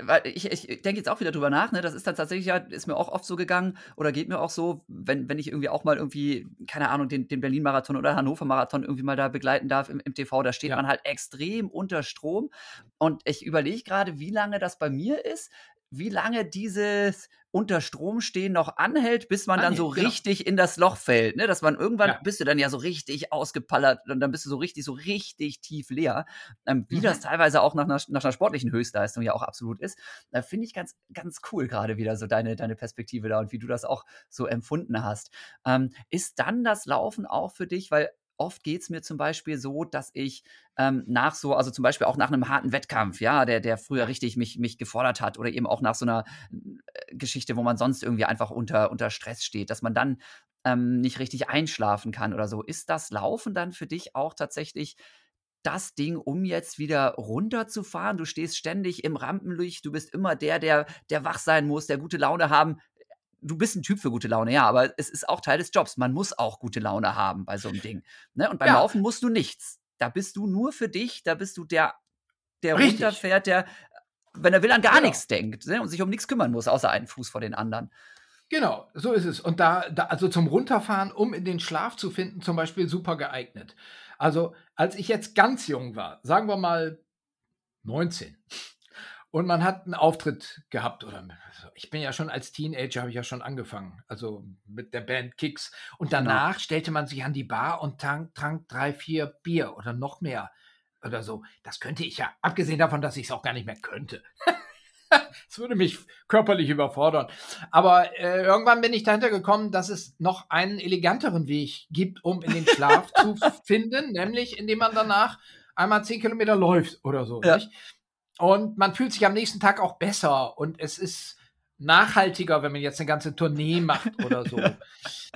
weil ich, ich denke jetzt auch wieder drüber nach, ne? Das ist dann tatsächlich ja, ist mir auch oft so gegangen oder geht mir auch so, wenn, wenn ich irgendwie auch mal irgendwie, keine Ahnung, den, den Berlin-Marathon oder Hannover-Marathon irgendwie mal da begleiten darf im, im TV, da steht ja. man halt extrem unter Strom. Und ich überlege gerade, wie lange das bei mir ist, wie lange dieses unter Strom stehen noch anhält, bis man dann so genau. richtig in das Loch fällt. Ne? Dass man irgendwann ja. bist du dann ja so richtig ausgepallert und dann bist du so richtig, so richtig tief leer. Ähm, wie mhm. das teilweise auch nach einer, nach einer sportlichen Höchstleistung ja auch absolut ist. Da finde ich ganz, ganz cool gerade wieder so deine, deine Perspektive da und wie du das auch so empfunden hast. Ähm, ist dann das Laufen auch für dich, weil oft geht es mir zum Beispiel so, dass ich ähm, nach so, also zum Beispiel auch nach einem harten Wettkampf, ja, der, der früher richtig mich, mich gefordert hat oder eben auch nach so einer äh, Geschichte, wo man sonst irgendwie einfach unter, unter Stress steht, dass man dann ähm, nicht richtig einschlafen kann oder so. Ist das Laufen dann für dich auch tatsächlich das Ding, um jetzt wieder runterzufahren. Du stehst ständig im Rampenlicht, du bist immer der, der, der wach sein muss, der gute Laune haben du bist ein Typ für gute Laune, ja, aber es ist auch Teil des Jobs. Man muss auch gute Laune haben bei so einem Ding. Ne? Und beim ja. Laufen musst du nichts. Da bist du nur für dich, da bist du der, der Richtig. runterfährt, der, wenn er will, an gar genau. nichts denkt ne? und sich um nichts kümmern muss, außer einen Fuß vor den anderen. Genau, so ist es. Und da, da, also zum Runterfahren, um in den Schlaf zu finden, zum Beispiel super geeignet. Also, als ich jetzt ganz jung war, sagen wir mal 19, Und man hat einen Auftritt gehabt oder ich bin ja schon als Teenager habe ich ja schon angefangen, also mit der Band Kicks. Und Genau. danach stellte man sich an die Bar und trank, trank drei, vier Bier oder noch mehr oder so. Das könnte ich ja, abgesehen davon, dass ich es auch gar nicht mehr könnte. Es würde mich körperlich überfordern. Aber äh, irgendwann bin ich dahinter gekommen, dass es noch einen eleganteren Weg gibt, um in den Schlaf zu finden, nämlich indem man danach einmal zehn Kilometer läuft oder so. Ja. Nicht? Und man fühlt sich am nächsten Tag auch besser und es ist nachhaltiger, wenn man jetzt eine ganze Tournee macht oder so.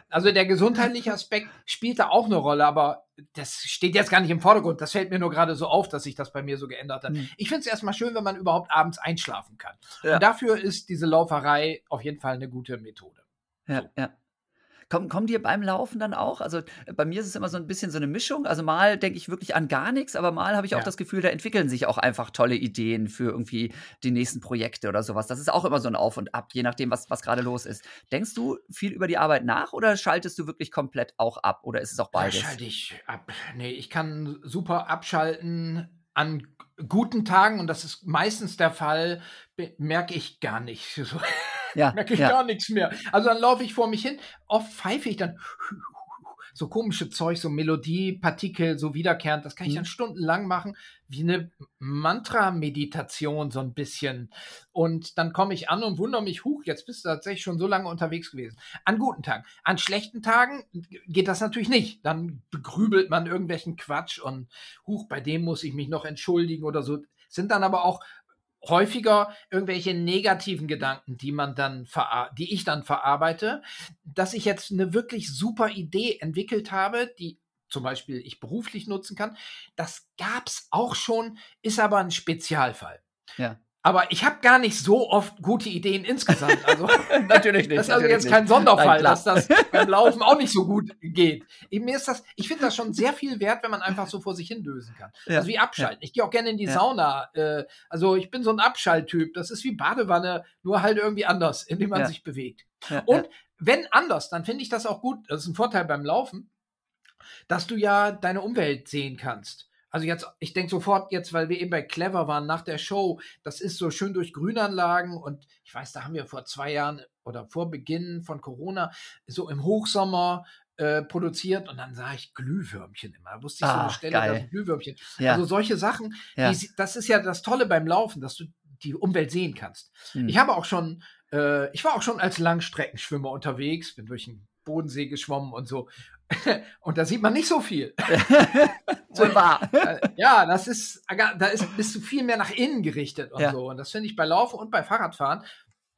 Also der gesundheitliche Aspekt spielt da auch eine Rolle, aber das steht jetzt gar nicht im Vordergrund. Das fällt mir nur gerade so auf, dass sich das bei mir so geändert hat. Mhm. Ich finde es erstmal schön, wenn man überhaupt abends einschlafen kann. Ja. Und dafür ist diese Lauferei auf jeden Fall eine gute Methode. Ja, ja. Kommen, kommen dir beim Laufen dann auch? Also äh, bei mir ist es immer so ein bisschen so eine Mischung. Also mal denke ich wirklich an gar nichts, aber mal habe ich auch Ja. das Gefühl, da entwickeln sich auch einfach tolle Ideen für irgendwie die nächsten Projekte oder sowas. Das ist auch immer so ein Auf und Ab, je nachdem, was, was gerade los ist. Denkst du viel über die Arbeit nach oder schaltest du wirklich komplett auch ab? Oder ist es auch Da beides? schalte ich ab. Nee, ich kann super abschalten an guten Tagen und das ist meistens der Fall, merke ich gar nicht. So, Ja, merke ich ja. gar nichts mehr. Also dann laufe ich vor mich hin, oft pfeife ich dann so komische Zeug, so Melodiepartikel, so wiederkehrend, das kann ich Mhm. dann stundenlang machen, wie eine Mantra-Meditation so ein bisschen. Und dann komme ich an und wundere mich, huch, jetzt bist du tatsächlich schon so lange unterwegs gewesen. An guten Tagen. An schlechten Tagen geht das natürlich nicht. Dann begrübelt man irgendwelchen Quatsch und huch, bei dem muss ich mich noch entschuldigen oder so. Sind dann aber auch häufiger irgendwelche negativen Gedanken, die man dann die ich dann verarbeite, dass ich jetzt eine wirklich super Idee entwickelt habe, die zum Beispiel ich beruflich nutzen kann. Das gab's auch schon, ist aber ein Spezialfall. Ja. Aber ich habe gar nicht so oft gute Ideen insgesamt. Also natürlich nicht. das ist also jetzt nicht. kein Sonderfall, Nein, dass das beim Laufen auch nicht so gut geht. Eben mir ist das, ich finde das schon sehr viel wert, wenn man einfach so vor sich hin lösen kann. Ja, Also wie abschalten. Ich gehe auch gerne in die Ja. Sauna. Äh, also ich bin so ein Abschalttyp. Das ist wie Badewanne, nur halt irgendwie anders, indem man Ja. sich bewegt. Ja, Und wenn anders, dann finde ich das auch gut. Das ist ein Vorteil beim Laufen, dass du ja deine Umwelt sehen kannst. Also jetzt, ich denke sofort jetzt, weil wir eben bei Clever waren nach der Show, das ist so schön durch Grünanlagen und ich weiß, da haben wir vor zwei Jahren oder vor Beginn von Corona so im Hochsommer äh, produziert und dann sah ich Glühwürmchen immer. Da wusste ich so eine Stelle, da geil. sind Glühwürmchen. ja. Also solche Sachen, ja. die, das ist ja das Tolle beim Laufen, dass du die Umwelt sehen kannst. Hm. Ich habe auch schon, äh, ich war auch schon als Langstreckenschwimmer unterwegs, bin durch den Bodensee geschwommen und so. und da sieht man nicht so viel. Wohl wahr. Ja, das ist, da ist, bist du viel mehr nach innen gerichtet und Ja. so. Und das finde ich bei Laufen und bei Fahrradfahren,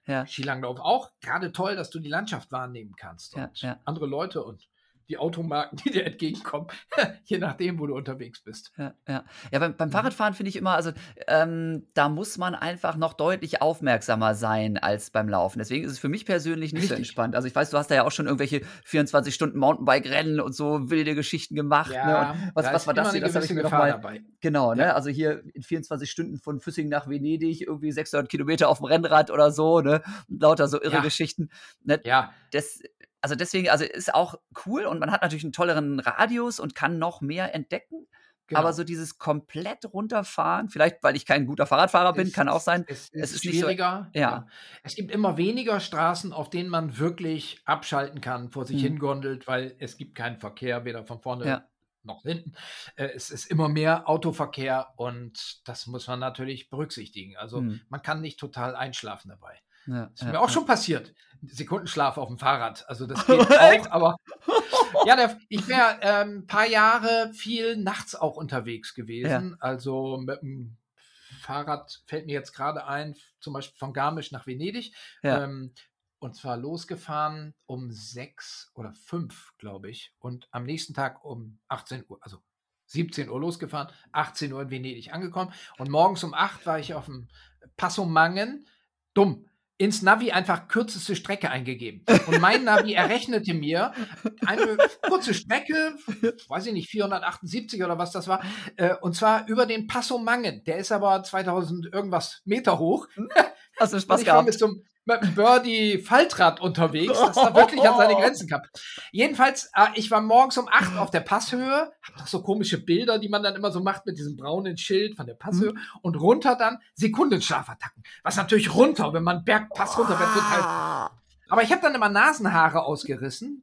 Ja. Skilanglauf auch, gerade toll, dass du die Landschaft wahrnehmen kannst. Ja, ja. andere Leute und die Automarken, die dir entgegenkommen, je nachdem, wo du unterwegs bist. Ja, ja. ja beim, beim Mhm. Fahrradfahren finde ich immer, also ähm, da muss man einfach noch deutlich aufmerksamer sein als beim Laufen. Deswegen ist es für mich persönlich nicht so Richtig. entspannt. Also ich weiß, du hast da ja auch schon irgendwelche 24 Stunden Mountainbike-Rennen und so wilde Geschichten gemacht. ne? Was, da was ist war das hier? Das habe ich mir noch Gefahr mal, dabei. genau, ne? Ja. Also hier in 24 Stunden von Füssing nach Venedig, irgendwie 600 Kilometer auf dem Rennrad oder so, ne? Lauter so irre Ja. Geschichten. Ne? Ja, das, also deswegen, also ist auch cool und man hat natürlich einen tolleren Radius und kann noch mehr entdecken. genau. Aber so dieses komplett runterfahren, vielleicht weil ich kein guter Fahrradfahrer bin, Ist- kann auch sein. Es ist, Es ist nicht so- schwieriger. ja. Es gibt immer weniger Straßen, auf denen man wirklich abschalten kann, vor sich Mhm. hingondelt, weil es gibt keinen Verkehr, weder von vorne Ja. noch hinten. Äh, es ist immer mehr Autoverkehr und das muss man natürlich berücksichtigen. Also Hm. man kann nicht total einschlafen dabei. Ja, Das ist ja, mir auch ja. schon passiert. Sekundenschlaf auf dem Fahrrad. Also das geht auch, aber ja, der, ich wäre ähm, ein paar Jahre viel nachts auch unterwegs gewesen. Also mit dem Fahrrad fällt mir jetzt gerade ein, zum Beispiel von Garmisch nach Venedig. Ähm, und zwar losgefahren um sechs oder fünf, glaube ich. Und am nächsten Tag um 18 Uhr, also 17 Uhr losgefahren, 18 Uhr in Venedig angekommen. Und morgens um 8 war ich auf dem Passo Mangen. Dumm. Ins Navi einfach kürzeste Strecke eingegeben. Und mein Navi errechnete mir eine kurze Strecke, weiß ich nicht, 478 oder was das war, äh, und zwar über den Passo Mangen. Der ist aber 2000 irgendwas Meter hoch. Hast du Spaß gehabt? bis zum, mit einem Birdie Faltrad unterwegs, dass er wirklich an seine Grenzen kam. Jedenfalls, äh, ich war morgens um acht auf der Passhöhe, hab noch so komische Bilder, die man dann immer so macht mit diesem braunen Schild von der Passhöhe Mhm. und runter dann Sekundenschlafattacken. Was natürlich runter, wenn man Bergpass runter wird, total aber ich habe dann immer Nasenhaare ausgerissen.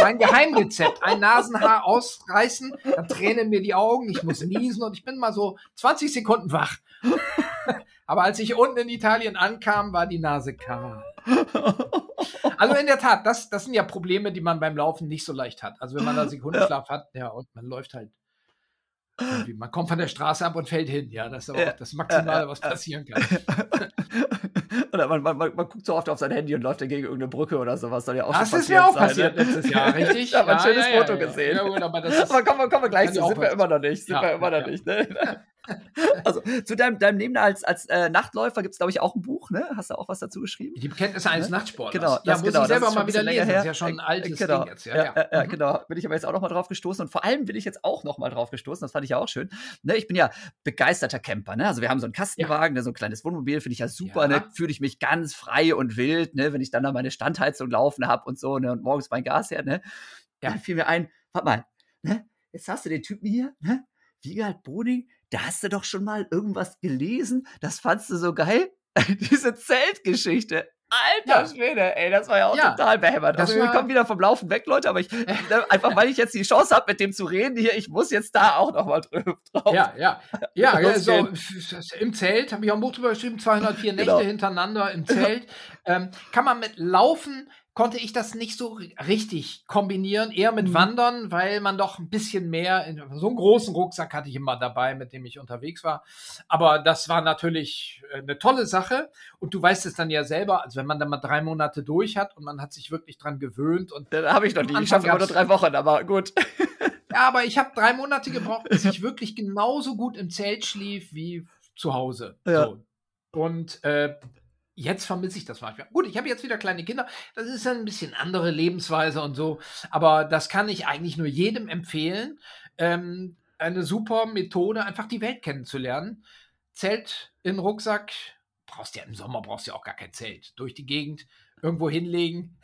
Mein Geheimrezept. Ein Nasenhaar ausreißen, dann tränen mir die Augen, ich muss niesen und ich bin mal so 20 Sekunden wach. Aber als ich unten in Italien ankam, war die Nase kahl. Also in der Tat, das, das sind ja Probleme, die man beim Laufen nicht so leicht hat. Also wenn man da Sekundenschlaf hat, ja, und man läuft halt. Man kommt von der Straße ab und fällt hin. Ja, das ist aber Ja, auch das Maximale, ja, was ja. passieren kann. Oder man, man, man, guckt so oft auf sein Handy und läuft dann gegen irgendeine Brücke oder sowas. Soll ja auch Das ist mir auch sein, passiert ne? letztes Jahr, richtig? Ich habe ein schönes Foto gesehen. Ja, gut, aber das ist, Aber kommen kommen wir gleich zu, ja sind wir immer noch nicht, sind Ja, wir immer ja, noch ja. nicht, ne? Also, zu deinem, deinem Leben als, als äh, Nachtläufer gibt es, glaube ich, auch ein Buch, ne? Hast du auch was dazu geschrieben? die Bekenntnisse eines Ne? Nachtsportlers. Genau, ja, das- muss genau, ich selber mal wieder lesen. Das ist ja schon ein Äh, altes genau. Ding jetzt. Ja, Ja, ja, ja. ja, Mhm. genau. Bin ich aber jetzt auch noch mal drauf gestoßen und vor allem bin ich jetzt auch noch mal drauf gestoßen, das fand ich ja auch schön. Ne, ich bin ja begeisterter Camper, ne? Also wir haben so einen Kastenwagen, ne, so ein kleines Wohnmobil, finde ich ja super, Ja. ne? Fühle ich mich ganz frei und wild, ne? Wenn ich dann da meine Standheizung laufen habe und so, ne? Und morgens mein Gas her, ne? Ja. Dann fiel mir ein, warte mal, ne? Jetzt hast du den Typen hier, ne? Wiegald Boding, da hast du doch schon mal irgendwas gelesen, das fandst du so geil. Diese Zeltgeschichte. Alter Ja. Schwede, ey, das war ja auch Ja, total behämmert. Also wir kommen wieder vom Laufen weg, Leute, aber ich, ne, einfach weil ich jetzt die Chance habe, mit dem zu reden hier, ich muss jetzt da auch noch mal drüber drauf. Ja, ja. Ja, ja so, Losgehen. im Zelt, habe ich auch ein Buch drüber geschrieben, 204 Nächte Genau. hintereinander im Zelt. ähm, kann man mit Laufen, konnte ich das nicht so ri- richtig kombinieren, eher mit Mhm. Wandern, weil man doch ein bisschen mehr, in, so einen großen Rucksack hatte ich immer dabei, mit dem ich unterwegs war. Aber das war natürlich äh, eine tolle Sache. Und du weißt es dann ja selber, also wenn man dann mal drei Monate durch hat und man hat sich wirklich dran gewöhnt und Da habe ich noch nie. Ich schaffe immer nur drei Wochen, aber gut. Ja, aber ich habe drei Monate gebraucht, bis ich wirklich genauso gut im Zelt schlief wie zu Hause. Ja. So. Und äh, jetzt vermisse ich das manchmal. Gut, ich habe jetzt wieder kleine Kinder. Das ist ein bisschen andere Lebensweise und so. Aber das kann ich eigentlich nur jedem empfehlen. Ähm, eine super Methode, einfach die Welt kennenzulernen. Zelt in Rucksack. Brauchst ja im Sommer brauchst du ja auch gar kein Zelt. Durch die Gegend irgendwo hinlegen.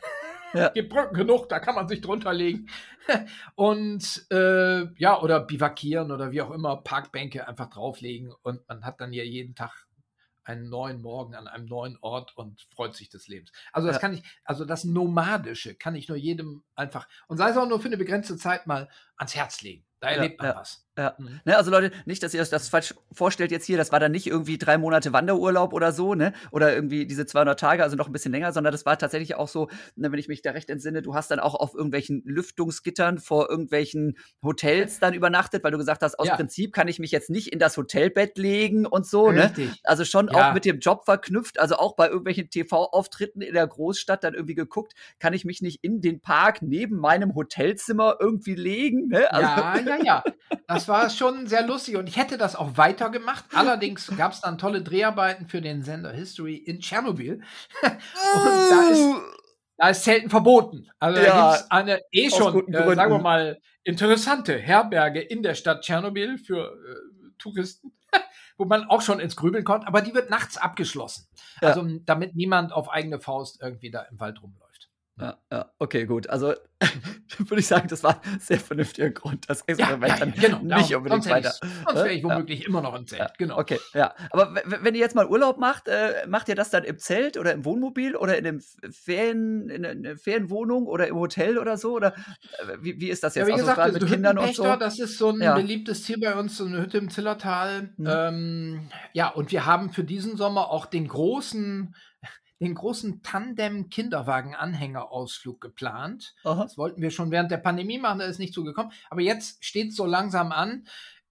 Ja. Gibt Brücken genug, da kann man sich drunter legen. und äh, ja, oder bivakieren oder wie auch immer, Parkbänke einfach drauflegen und man hat dann ja jeden Tag einen neuen Morgen an einem neuen Ort und freut sich des Lebens. Also das Ja. kann ich, also das Nomadische kann ich nur jedem einfach, und sei es auch nur für eine begrenzte Zeit mal ans Herz legen. Da Ja, erlebt man ja. was. Ja. Mhm. Ne, also Leute, nicht, dass ihr euch das falsch vorstellt jetzt hier, das war dann nicht irgendwie drei Monate Wanderurlaub oder so, ne? Oder irgendwie diese 200 Tage, also noch ein bisschen länger, sondern das war tatsächlich auch so, ne, wenn ich mich da recht entsinne, du hast dann auch auf irgendwelchen Lüftungsgittern vor irgendwelchen Hotels dann übernachtet, weil du gesagt hast, aus Ja. Prinzip kann ich mich jetzt nicht in das Hotelbett legen und so, ne? Richtig. Also schon Ja. auch mit dem Job verknüpft, also auch bei irgendwelchen TV-Auftritten in der Großstadt dann irgendwie geguckt, kann ich mich nicht in den Park neben meinem Hotelzimmer irgendwie legen, ne? Also, Ja, ja, ja. Das war schon sehr lustig und ich hätte das auch weitergemacht. Allerdings gab es dann tolle Dreharbeiten für den Sender History in Tschernobyl. Und da ist, da ist Zelten verboten. Also da Ja, gibt es eine eh schon, äh, sagen wir mal, interessante Herberge in der Stadt Tschernobyl für äh, Touristen. Wo man auch schon ins Grübeln kommt, aber die wird nachts abgeschlossen. Ja. Also damit niemand auf eigene Faust irgendwie da im Wald rumläuft. Ja, ja, okay, gut. Also würde ich sagen, das war ein sehr vernünftiger Grund, das Experiment dann genau. nicht darum- unbedingt weiter. Sonst wäre ich Ja. womöglich immer noch im Zelt. Ja, genau. Okay, ja. Aber wenn ihr jetzt mal Urlaub macht, äh, macht ihr das dann im Zelt oder im Wohnmobil oder in einem Ferien, in einer Ferienwohnung oder im Hotel oder so? Oder äh, wie, wie ist das Ja, jetzt? wie Also gesagt, also mit Kindern und so? das ist so ein Ja. beliebtes Ziel bei uns, so eine Hütte im Zillertal. Mhm. Ähm, ja, und wir haben für diesen Sommer auch den großen, den großen Tandem-Kinderwagen-Anhängerausflug geplant. Aha. Das wollten wir schon während der Pandemie machen, da ist nicht zugekommen. Aber jetzt steht es so langsam an.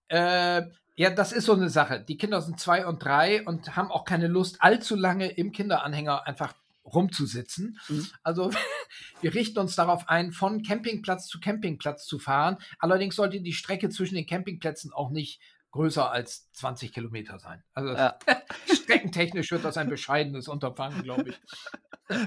Äh, ja, das ist so eine Sache. Die Kinder sind zwei und drei und haben auch keine Lust, allzu lange im Kinderanhänger einfach rumzusitzen. Mhm. Also wir richten uns darauf ein, von Campingplatz zu Campingplatz zu fahren. Allerdings sollte die Strecke zwischen den Campingplätzen auch nicht größer als 20 Kilometer sein. Also Ja. streckentechnisch wird das ein bescheidenes Unterfangen, glaube ich.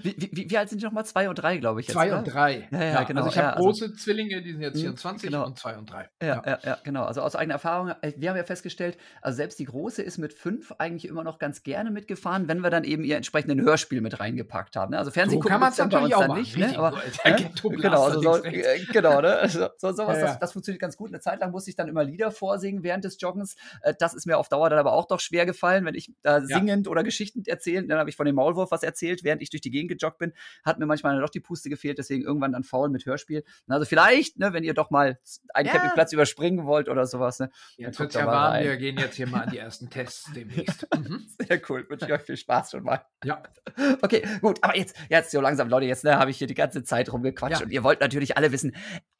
Wie, wie, wie alt sind die nochmal? Zwei und drei, glaube ich. Jetzt, Zwei oder? und drei. Ja, ja, genau, Also ich habe ja, also- große Zwillinge, die sind jetzt Mhm, 24 genau. und zwei und drei. Ja, ja, ja, genau. Also aus eigener Erfahrung, äh, wir haben ja festgestellt, also selbst die Große ist mit fünf eigentlich immer noch ganz gerne mitgefahren, wenn wir dann eben ihr entsprechenden Hörspiel mit reingepackt haben. Ne? Also Fernsehen So kann man es natürlich auch nicht, ne? Aber, so, ne? Genau, also so, äh, genau, ne? Also, so, sowas, Ja, ja. Das, das funktioniert ganz gut. Eine Zeit lang musste ich dann immer Lieder vorsingen während des Joggens. Das ist mir auf Dauer dann aber auch doch schwer gefallen, wenn ich da singend oder Geschichten erzählen. Dann habe ich von dem Maulwurf was erzählt, während ich durch die Gegend gejoggt bin. Hat mir manchmal doch die Puste gefehlt, deswegen irgendwann dann faul mit Hörspiel. Also vielleicht, ne, wenn ihr doch mal einen Ja. Campingplatz überspringen wollt oder sowas, ne? Jetzt Dann ja warm, wir gehen jetzt hier mal an die ersten Tests demnächst. Mhm. Sehr cool. Wünsche ich euch viel Spaß schon mal. Ja. Okay, gut. Aber jetzt, jetzt so langsam, Leute, jetzt ne, habe ich hier die ganze Zeit rumgequatscht Ja. und ihr wollt natürlich alle wissen,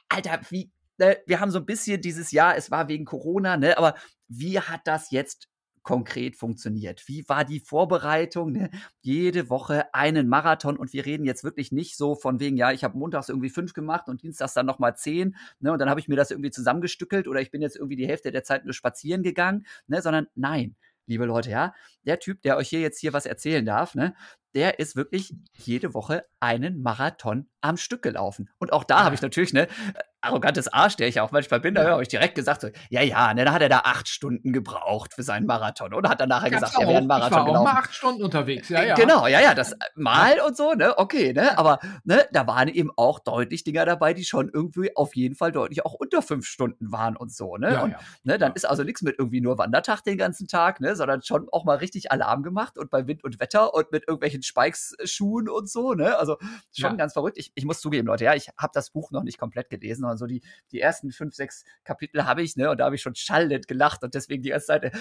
Alter, wie, ne, wir haben so ein bisschen dieses Jahr, es war wegen Corona, ne, aber wie hat das jetzt konkret funktioniert? Wie war die Vorbereitung? Ne? Jede Woche einen Marathon und wir reden jetzt wirklich nicht so von wegen, ja, ich habe montags irgendwie fünf gemacht und dienstags dann nochmal zehn, ne, und dann habe ich mir das irgendwie zusammengestückelt oder ich bin jetzt irgendwie die Hälfte der Zeit nur spazieren gegangen, ne, sondern nein, liebe Leute, ja, der Typ, der euch hier jetzt hier was erzählen darf, ne, der ist wirklich jede Woche einen Marathon am Stück gelaufen. Und auch da habe ich natürlich, ne, arrogantes Arsch, der ich auch manchmal bin, da habe ich direkt gesagt, so, ja, ja, ne, da hat er da acht Stunden gebraucht für seinen Marathon und hat dann nachher Ganz gesagt, er wäre einen auch. ich Marathon war auch gelaufen. mal acht Stunden unterwegs. Ja, ja. Genau, ja, ja, das äh, mal und so, ne, okay, ne, aber ne, da waren eben auch deutlich Dinger dabei, die schon irgendwie auf jeden Fall deutlich auch unter fünf Stunden waren und so, ne, Ja, und ja. Ne, dann ist also nichts mit irgendwie nur Wandertag den ganzen Tag, ne, sondern schon auch mal richtig Alarm gemacht und bei Wind und Wetter und mit irgendwelchen Spikes-Schuhen und so, ne? Also schon Ja. ganz verrückt. Ich, ich muss zugeben, Leute, ja, ich habe das Buch noch nicht komplett gelesen, sondern so die, die ersten fünf, sechs Kapitel habe ich, ne? Und da habe ich schon schallend gelacht und deswegen die ganze Zeit. äh,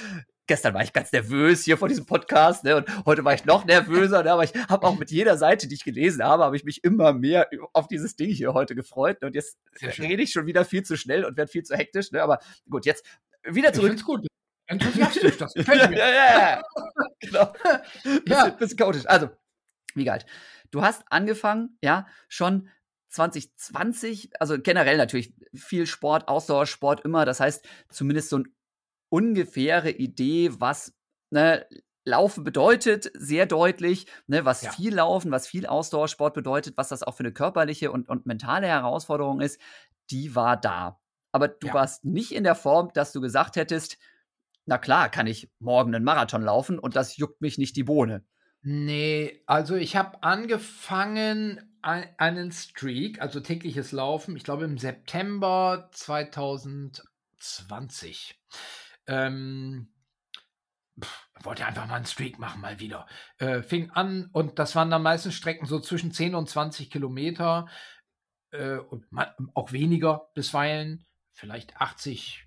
Gestern war ich ganz nervös hier vor diesem Podcast, ne? Und heute war ich noch nervöser, ne? Aber ich habe auch mit jeder Seite, die ich gelesen habe, habe ich mich immer mehr auf dieses Ding hier heute gefreut. Ne? Und jetzt rede ich schon wieder viel zu schnell und werde viel zu hektisch, ne? Aber gut, jetzt wieder Ich zurück. find's gut. Enthusiastisch, das Ja, gefällt mir. ja, ja. genau. Bisschen, Ja. bisschen chaotisch. Also, wie geil. Du hast angefangen, ja, schon 2020, also generell natürlich viel Sport, Ausdauersport immer. Das heißt, zumindest so eine ungefähre Idee, was ne, Laufen bedeutet, sehr deutlich, ne, was Ja. viel Laufen, was viel Ausdauersport bedeutet, was das auch für eine körperliche und, und mentale Herausforderung ist, die war da. Aber du Ja. warst nicht in der Form, dass du gesagt hättest, na klar, kann ich morgen einen Marathon laufen und das juckt mich nicht die Bohne. Nee, also ich habe angefangen, ein, einen Streak, also tägliches Laufen, ich glaube im September 2020. Ähm, pff, wollte einfach mal einen Streak machen, mal wieder. Äh, fing an und das waren dann meistens Strecken so zwischen 10 und 20 Kilometer äh, und ma- auch weniger bisweilen, vielleicht 80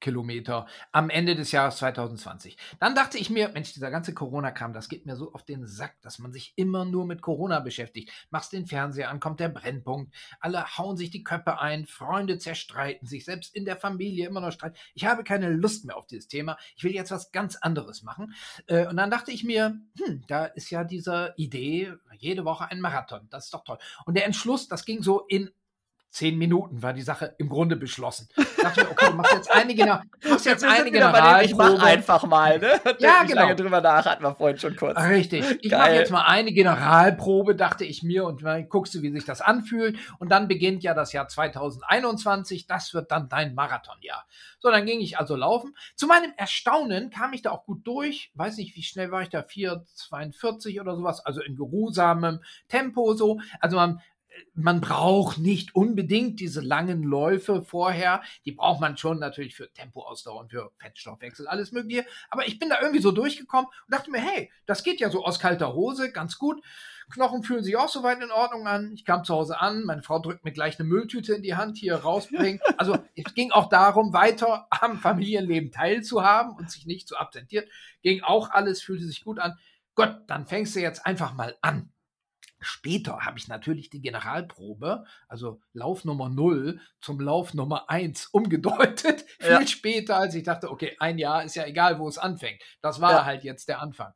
Wochenkilometer am Ende des Jahres 2020. Dann dachte ich mir, Mensch, dieser ganze Corona-Kram, das geht mir so auf den Sack, dass man sich immer nur mit Corona beschäftigt. Machst den Fernseher an, kommt der Brennpunkt, alle hauen sich die Köpfe ein, Freunde zerstreiten sich, selbst in der Familie immer noch Streit. Ich habe keine Lust mehr auf dieses Thema. Ich will jetzt was ganz anderes machen. Äh, Und dann dachte ich mir, hm, da ist ja diese Idee, jede Woche ein Marathon. Das ist doch toll. Und der Entschluss, das ging so in zehn Minuten, war die Sache im Grunde beschlossen. Ich dachte mir, okay, du machst jetzt eine, machst jetzt eine dem, Ich mach Generalprobe. einfach mal, ne? Ja, genau. lange drüber nach, hatten wir vorhin schon kurz. Richtig. Ich mache jetzt mal eine Generalprobe, dachte ich mir, und dann guckst du, wie sich das anfühlt. Und dann beginnt ja das Jahr 2021. Das wird dann dein Marathonjahr. So, dann ging ich also laufen. Zu meinem Erstaunen kam ich da auch gut durch. Weiß nicht, wie schnell war ich da? 4,42 oder sowas. Also in geruhsamem Tempo so. Also man, man braucht nicht unbedingt diese langen Läufe vorher. Die braucht man schon natürlich für Tempoausdauer und für Fettstoffwechsel, alles Mögliche. Aber ich bin da irgendwie so durchgekommen und dachte mir, hey, das geht ja so aus kalter Hose, ganz gut. Knochen fühlen sich auch soweit in Ordnung an. Ich kam zu Hause an, meine Frau drückt mir gleich eine Mülltüte in die Hand, hier rausbringen. Also es ging auch darum, weiter am Familienleben teilzuhaben und sich nicht zu absentieren. Ging auch alles, fühlte sich gut an. Gott, dann fängst du jetzt einfach mal an. Später habe ich natürlich die Generalprobe, also Lauf Nummer 0 zum Lauf Nummer 1 umgedeutet. Ja. Viel später, als ich dachte, okay, ein Jahr ist ja egal, wo es anfängt. Das war Ja. halt jetzt der Anfang.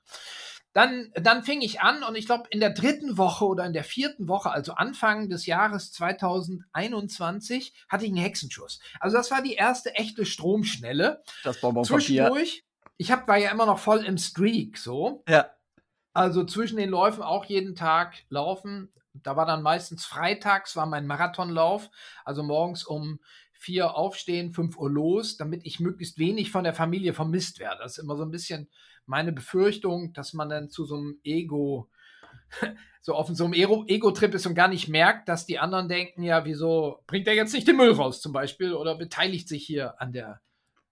Dann, dann fing ich an und ich glaube, in der dritten Woche oder in der vierten Woche, also Anfang des Jahres 2021, hatte ich einen Hexenschuss. Also das war die erste echte Stromschnelle. Das Bonbonpapier. Zwischendurch, ich hab, war ja immer noch voll im Streak so. Ja. Also zwischen den Läufen auch jeden Tag laufen. Da war dann meistens freitags, war mein Marathonlauf. Also morgens um vier aufstehen, fünf Uhr los, damit ich möglichst wenig von der Familie vermisst werde. Das ist immer so ein bisschen meine Befürchtung, dass man dann zu so einem Ego, so auf so einem Ego-Trip ist und gar nicht merkt, dass die anderen denken, ja, wieso bringt er jetzt nicht den Müll raus zum Beispiel oder beteiligt sich hier an der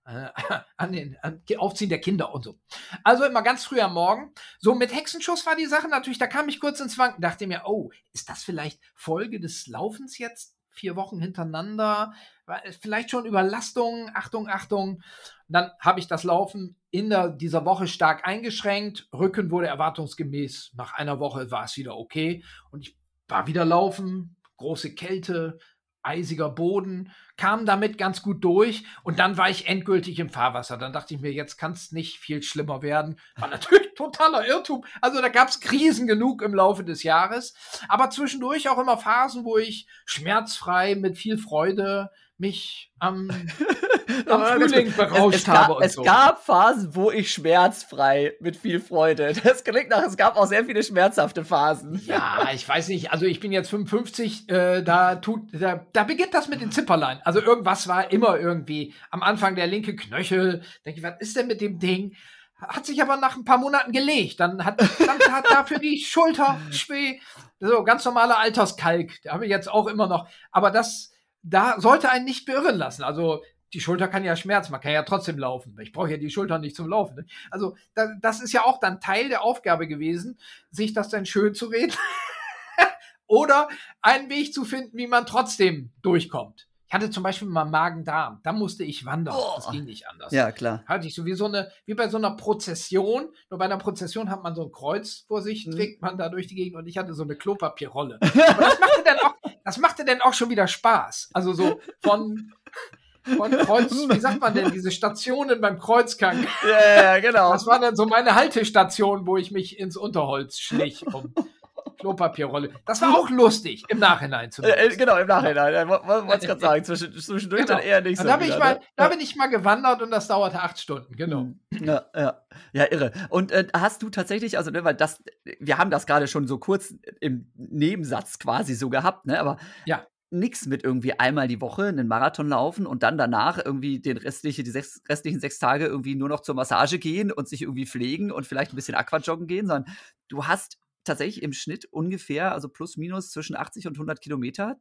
an den an Aufziehen der Kinder und so. Also immer ganz früh am Morgen. So mit Hexenschuss war die Sache natürlich, da kam ich kurz ins Wanken, dachte mir, oh, ist das vielleicht Folge des Laufens jetzt? Vier Wochen hintereinander, vielleicht schon Überlastung, Achtung, Achtung. dann habe ich das Laufen in der, dieser Woche stark eingeschränkt. Rücken wurde erwartungsgemäß, nach einer Woche war es wieder okay. Und ich war wieder laufen, große Kälte, eisiger Boden, kam damit ganz gut durch und dann war ich endgültig im Fahrwasser. Dann dachte ich mir, jetzt kann es nicht viel schlimmer werden. War natürlich totaler Irrtum. Also da gab es Krisen genug im Laufe des Jahres, aber zwischendurch auch immer Phasen, wo ich schmerzfrei mit viel Freude mich am, am Frühling berauscht es, es habe. Gab, es so. gab Phasen, wo ich schmerzfrei mit viel Freude. Das klingt nach, es gab auch sehr viele schmerzhafte Phasen. Ja, ich weiß nicht. Also ich bin jetzt 55, äh, da tut, da, da beginnt das mit den Zipperlein. Also irgendwas war immer irgendwie am Anfang der linke Knöchel. Denke ich, was ist denn mit dem Ding? Hat sich aber nach ein paar Monaten gelegt. Dann hat, dann hat dafür die Schulter schweh. So, ganz normaler Alterskalk. Da habe ich jetzt auch immer noch. Aber das, da sollte einen nicht beirren lassen. Also die Schulter kann ja schmerzen, man kann ja trotzdem laufen. Ich brauche ja die Schulter nicht zum Laufen. Ne? Also da, das ist ja auch dann Teil der Aufgabe gewesen, sich das dann schön zu reden oder einen Weg zu finden, wie man trotzdem durchkommt. Ich hatte zum Beispiel mal Magen-Darm, da musste ich wandern. Oh. Das ging nicht anders. Ja, klar. Hatte ich so wie so eine, wie bei so einer Prozession. Nur bei einer Prozession hat man so ein Kreuz vor sich, mhm. trägt man da durch die Gegend und ich hatte so eine Klopapierrolle. Aber das machte dann auch, das machte dann auch schon wieder Spaß. Also so von, von Kreuz, wie sagt man denn, diese Stationen beim Kreuzgang. Ja, ja, genau. Das war dann so meine Haltestation, wo ich mich ins Unterholz schlich, um Klopapierrolle. Das war auch lustig, im Nachhinein zumindest. Äh, genau, im Nachhinein. Ja. Wollte ich gerade sagen. Zwischen, zwischendurch genau. dann eher nicht so. Da, bin ich mal, ne? da bin ich mal gewandert und das dauerte acht Stunden, genau. Hm. Ja, ja. ja irre. Und äh, hast du tatsächlich, also, ne, weil das, wir haben das gerade schon so kurz im Nebensatz quasi so gehabt, ne, aber ja nichts mit irgendwie einmal die Woche einen Marathon laufen und dann danach irgendwie den restliche, die sechs, restlichen sechs Tage irgendwie nur noch zur Massage gehen und sich irgendwie pflegen und vielleicht ein bisschen Aquajoggen gehen, sondern du hast tatsächlich im Schnitt ungefähr, also plus minus zwischen 80 und 100 Kilometer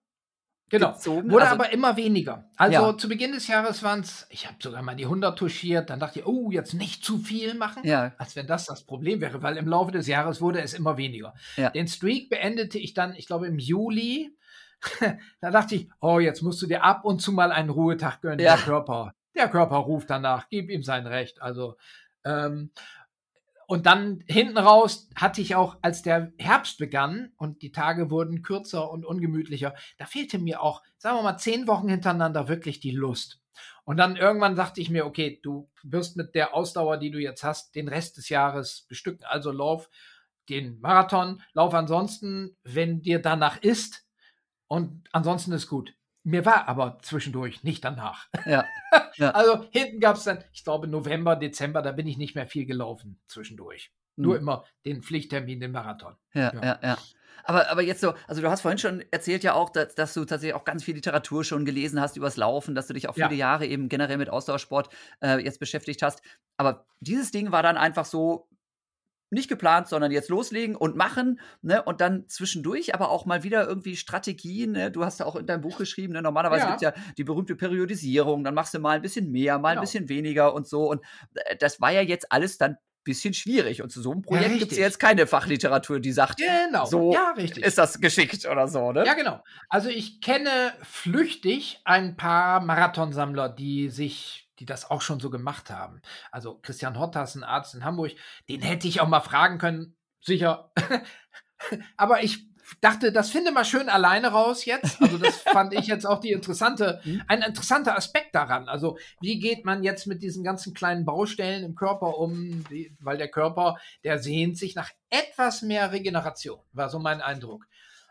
Genau. Gezogen. Wurde also, aber immer weniger. Also ja. zu Beginn des Jahres waren es, ich habe sogar mal die 100 touchiert, dann dachte ich, oh, jetzt nicht zu viel machen, ja. als wenn das das Problem wäre, weil im Laufe des Jahres wurde es immer weniger. Ja. Den Streak beendete ich dann, ich glaube, im Juli. da dachte ich, oh, jetzt musst du dir ab und zu mal einen Ruhetag gönnen. Der Körper, der Körper ruft danach, gib ihm sein Recht. Also ähm, und dann hinten raus hatte ich auch, als der Herbst begann und die Tage wurden kürzer und ungemütlicher, da fehlte mir auch, sagen wir mal, zehn Wochen hintereinander wirklich die Lust. Und dann irgendwann dachte ich mir, okay, du wirst mit der Ausdauer, die du jetzt hast, den Rest des Jahres bestücken. Also lauf den Marathon, lauf ansonsten, wenn dir danach ist. Und ansonsten ist gut. Mir war aber zwischendurch nicht danach. Ja. ja. Also hinten gab es dann, ich glaube, November, Dezember, da bin ich nicht mehr viel gelaufen zwischendurch. Mhm. Nur immer den Pflichttermin, den Marathon. Ja, ja, ja. ja. Aber, aber jetzt so, also du hast vorhin schon erzählt ja auch, dass, dass, du tatsächlich auch ganz viel Literatur schon gelesen hast übers Laufen, dass du dich auch viele ja. Jahre eben generell mit Ausdauersport äh, jetzt beschäftigt hast. Aber dieses Ding war dann einfach so, nicht geplant, sondern jetzt loslegen und machen, ne? Und dann zwischendurch aber auch mal wieder irgendwie Strategien, ne? Du hast ja auch in deinem Buch geschrieben, ne? Normalerweise ja. gibt ja die berühmte Periodisierung, dann machst du mal ein bisschen mehr, mal genau. ein bisschen weniger und so. Und äh, das war ja jetzt alles dann bisschen schwierig. Und zu so einem Projekt ja, gibt es jetzt keine Fachliteratur, die sagt, genau. so ja, ist das geschickt oder so, ne? Ja, genau. Also ich kenne flüchtig ein paar Marathonsammler, die sich die das auch schon so gemacht haben. Also Christian Hottas, ein Arzt in Hamburg, den hätte ich auch mal fragen können, sicher. Aber ich dachte, das finde mal schön alleine raus jetzt. Also das fand ich jetzt auch die interessante, mhm. ein interessanter Aspekt daran. Also wie geht man jetzt mit diesen ganzen kleinen Baustellen im Körper um? Weil der Körper, der sehnt sich nach etwas mehr Regeneration, war so mein Eindruck.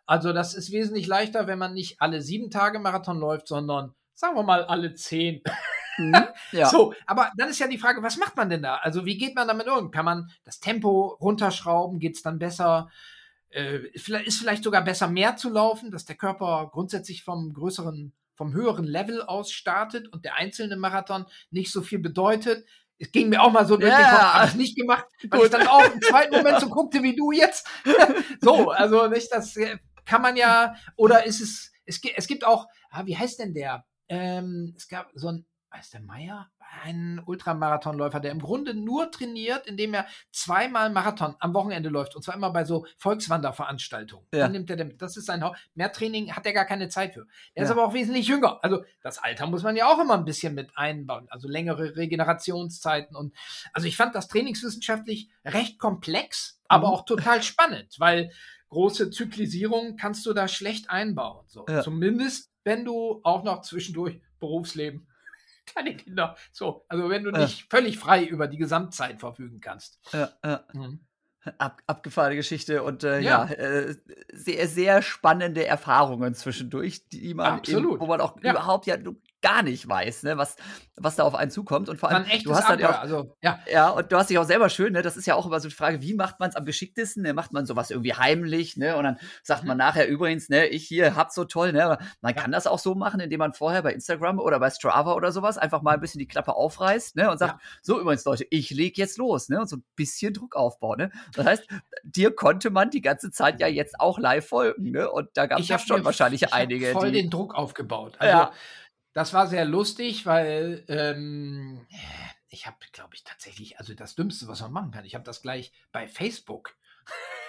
Also das ist wesentlich leichter, wenn man nicht alle sieben Tage Marathon läuft, sondern sagen wir mal alle zehn. Mhm, ja. So, aber dann ist ja die Frage, was macht man denn da? Also wie geht man damit um? Kann man das Tempo runterschrauben? Geht es dann besser? Äh, ist vielleicht sogar besser mehr zu laufen, dass der Körper grundsätzlich vom größeren, vom höheren Level aus startet und der einzelne Marathon nicht so viel bedeutet. Es ging mir auch mal so durch ja, den Kopf, habe ich nicht gemacht, weil gut. ich dann auch im zweiten Moment so guckte wie du jetzt. so, also nicht, das äh, kann man ja, oder ist es, es, es gibt auch, ah, wie heißt denn der? Ähm, es gab so ein, heißt der Meier? Ein Ultramarathonläufer, der im Grunde nur trainiert, indem er zweimal Marathon am Wochenende läuft. Und zwar immer bei so Volkswanderveranstaltungen. Ja. Dann nimmt er den, das ist sein Haupt. Mehr Training hat er gar keine Zeit für. Er ja. ist aber auch wesentlich jünger. Also das Alter muss man ja auch immer ein bisschen mit einbauen. Also längere Regenerationszeiten. Und also ich fand das trainingswissenschaftlich recht komplex, aber mhm. auch total spannend, weil große Zyklisierung kannst du da schlecht einbauen. So. Ja. Zumindest, wenn du auch noch zwischendurch Berufsleben, keine Kinder, so, also wenn du nicht völlig frei über die Gesamtzeit verfügen kannst. Ja, ja. Mhm. Ab, abgefahrene Geschichte und äh, ja, ja äh, sehr, sehr spannende Erfahrungen zwischendurch, die man, Absolut. Eben, wo man auch ja. überhaupt ja gar nicht weiß, ne, was, was da auf einen zukommt. Und vor allem, du hast dann auch, also, ja. ja, und du hast dich auch selber schön, ne, das ist ja auch immer so die Frage, wie macht man es am geschicktesten? Ne? Macht man sowas irgendwie heimlich, ne? Und dann sagt mhm. man nachher übrigens, ne, ich hier hab so toll, ne? Man ja. kann das auch so machen, indem man vorher bei Instagram oder bei Strava oder sowas einfach mal ein bisschen die Klappe aufreißt, ne? Und sagt, ja. so übrigens, Leute, ich leg jetzt los, ne? Und so ein bisschen Druck aufbauen, ne? Das heißt, dir konnte man die ganze Zeit ja jetzt auch live folgen, ne? Und da gab es ja schon wahrscheinlich ich einige. voll die, den Druck aufgebaut. Also, ja das war sehr lustig, weil ähm, ich habe, glaube ich, tatsächlich, also das Dümmste, was man machen kann, ich habe das gleich bei Facebook.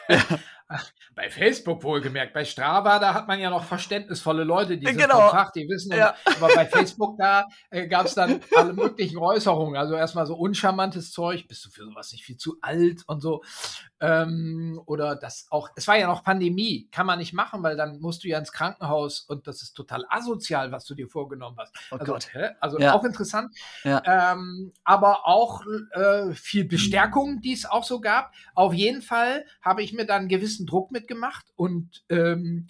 bei Facebook wohlgemerkt. Bei Strava, da hat man ja noch verständnisvolle Leute, die sind genau. Fach, die wissen. Ja. Und, aber bei Facebook, da äh, gab es dann alle möglichen Äußerungen. Also erstmal so uncharmantes Zeug, bist du für sowas nicht viel zu alt und so. Ähm, oder das auch, es war ja noch Pandemie, kann man nicht machen, weil dann musst du ja ins Krankenhaus und das ist total asozial, was du dir vorgenommen hast. Oh also, also ja. auch interessant. Ja. Ähm, aber auch äh, viel Bestärkung, die es auch so gab. Auf jeden Fall habe ich mir dann gewissen Druck mitgemacht und ähm,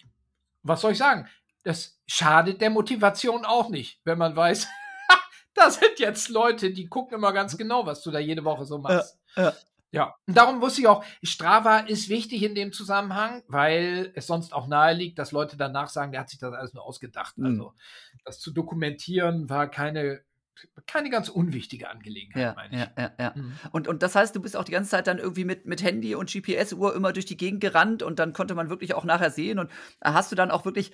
was soll ich sagen? Das schadet der Motivation auch nicht, wenn man weiß, da sind jetzt Leute, die gucken immer ganz genau, was du da jede Woche so machst. Ja, ja. Ja, und darum wusste ich auch, Strava ist wichtig in dem Zusammenhang, weil es sonst auch nahe liegt, dass Leute danach sagen, der hat sich das alles nur ausgedacht. Mhm. Also das zu dokumentieren war keine keine ganz unwichtige Angelegenheit, ja, meine ich. Ja, ja, ja. Mhm. Und, und das heißt, du bist auch die ganze Zeit dann irgendwie mit, mit Handy und GPS-Uhr immer durch die Gegend gerannt und dann konnte man wirklich auch nachher sehen und hast du dann auch wirklich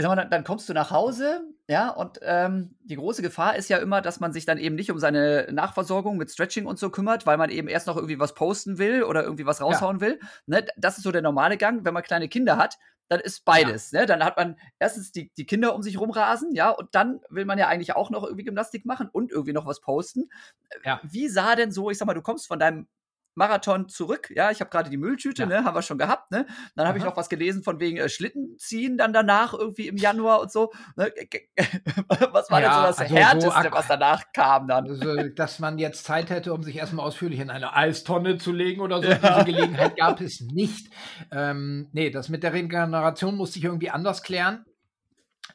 sag mal, dann, dann, kommst du nach Hause, ja, und ähm, die große Gefahr ist ja immer, dass man sich dann eben nicht um seine Nachversorgung mit Stretching und so kümmert, weil man eben erst noch irgendwie was posten will oder irgendwie was raushauen ja. will. Ne? Das ist so der normale Gang. Wenn man kleine Kinder hat, dann ist beides. Ja. Ne? Dann hat man erstens die, die Kinder um sich rumrasen, ja, und dann will man ja eigentlich auch noch irgendwie Gymnastik machen und irgendwie noch was posten. Ja. Wie sah denn so, ich sag mal, du kommst von deinem Marathon zurück. Ja, ich habe gerade die Mülltüte, ja. ne, haben wir schon gehabt. Ne? Dann habe ich noch was gelesen von wegen äh, Schlittenziehen dann danach irgendwie im Januar und so. Ne? was war ja, denn so das also Härteste, so was danach kam dann? Also, dass man jetzt Zeit hätte, um sich erstmal ausführlich in eine Eistonne zu legen oder so. Ja. Diese Gelegenheit gab es nicht. Ähm, nee, das mit der Regeneration musste ich irgendwie anders klären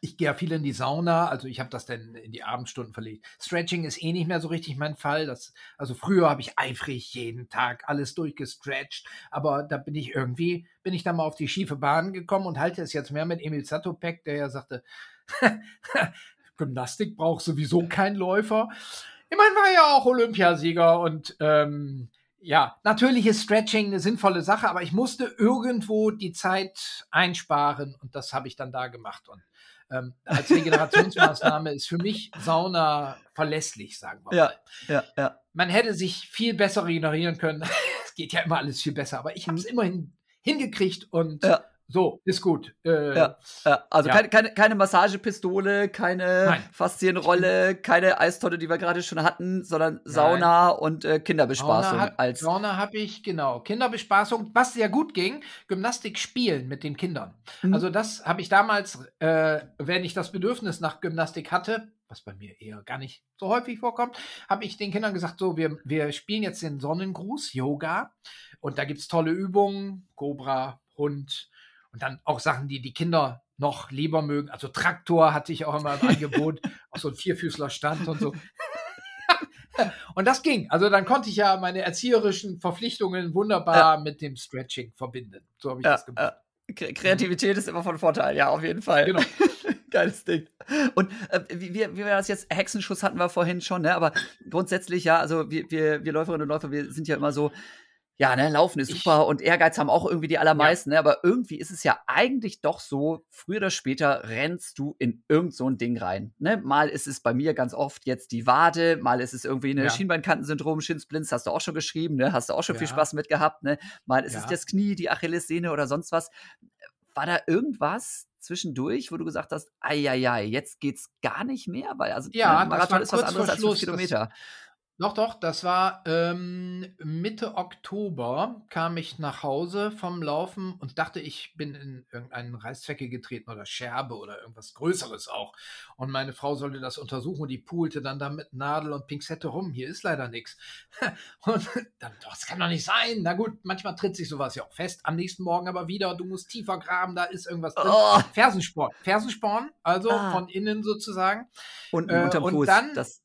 ich gehe ja viel in die Sauna, also ich habe das dann in die Abendstunden verlegt. Stretching ist eh nicht mehr so richtig mein Fall. Das, also früher habe ich eifrig jeden Tag alles durchgestretcht, aber da bin ich irgendwie, bin ich dann mal auf die schiefe Bahn gekommen und halte es jetzt mehr mit Emil Satopek, der ja sagte, Gymnastik braucht sowieso kein Läufer. Immerhin war er ja auch Olympiasieger und ähm, ja, natürlich ist Stretching eine sinnvolle Sache, aber ich musste irgendwo die Zeit einsparen und das habe ich dann da gemacht. Und ähm, als Regenerationsmaßnahme ist für mich Sauna verlässlich, sagen wir ja, mal. Ja, ja. Man hätte sich viel besser regenerieren können. es geht ja immer alles viel besser, aber ich habe es immerhin hingekriegt und ja. So, ist gut. Äh, ja, ja, also ja. Keine, keine, keine Massagepistole, keine Nein. Faszienrolle, keine Eistonne, die wir gerade schon hatten, sondern Sauna Nein. und äh, Kinderbespaßung. Sauna, als Sauna habe ich, genau. Kinderbespaßung, was sehr gut ging, Gymnastik spielen mit den Kindern. Mhm. Also das habe ich damals, äh, wenn ich das Bedürfnis nach Gymnastik hatte, was bei mir eher gar nicht so häufig vorkommt, habe ich den Kindern gesagt, so, wir, wir spielen jetzt den Sonnengruß, Yoga. Und da gibt es tolle Übungen, Cobra, Hund, und dann auch Sachen, die die Kinder noch lieber mögen. Also Traktor hatte ich auch immer im Angebot, auch so ein Vierfüßler stand und so. und das ging. Also dann konnte ich ja meine erzieherischen Verpflichtungen wunderbar ja. mit dem Stretching verbinden. So habe ich ja, das gemacht. Ja. Kreativität ist immer von Vorteil, ja, auf jeden Fall. Genau. Geiles Ding. Und äh, wie, wie, wie wir das jetzt, Hexenschuss hatten wir vorhin schon, ne? aber grundsätzlich, ja, also wir, wir, wir Läuferinnen und Läufer, wir sind ja immer so, ja, ne, Laufen ist super ich, und Ehrgeiz haben auch irgendwie die allermeisten, ja. ne, aber irgendwie ist es ja eigentlich doch so, früher oder später rennst du in irgend so ein Ding rein. Ne? Mal ist es bei mir ganz oft jetzt die Wade, mal ist es irgendwie eine ja. Schienbeinkantensyndrom, Shinsplints, hast du auch schon geschrieben, ne? hast du auch schon ja. viel Spaß mit gehabt, ne? mal ist es das Knie, die Achillessehne oder sonst was. War da irgendwas zwischendurch, wo du gesagt hast, ei, jetzt geht's gar nicht mehr, weil also ja, Marathon ist was anderes als fünf Kilometer. Doch, doch, das war ähm, Mitte Oktober kam ich nach Hause vom Laufen und dachte, ich bin in irgendeinen Reißzwecke getreten oder Scherbe oder irgendwas Größeres auch. Und meine Frau sollte das untersuchen und die poolte dann da mit Nadel und Pinzette rum. Hier ist leider nichts. Und dann, doch, das kann doch nicht sein. Na gut, manchmal tritt sich sowas ja auch fest. Am nächsten Morgen aber wieder, du musst tiefer graben, da ist irgendwas drin. Oh. Fersensporn. Fersensporn, also ah. von innen sozusagen. Und äh, unterm Fuß. Und dann, das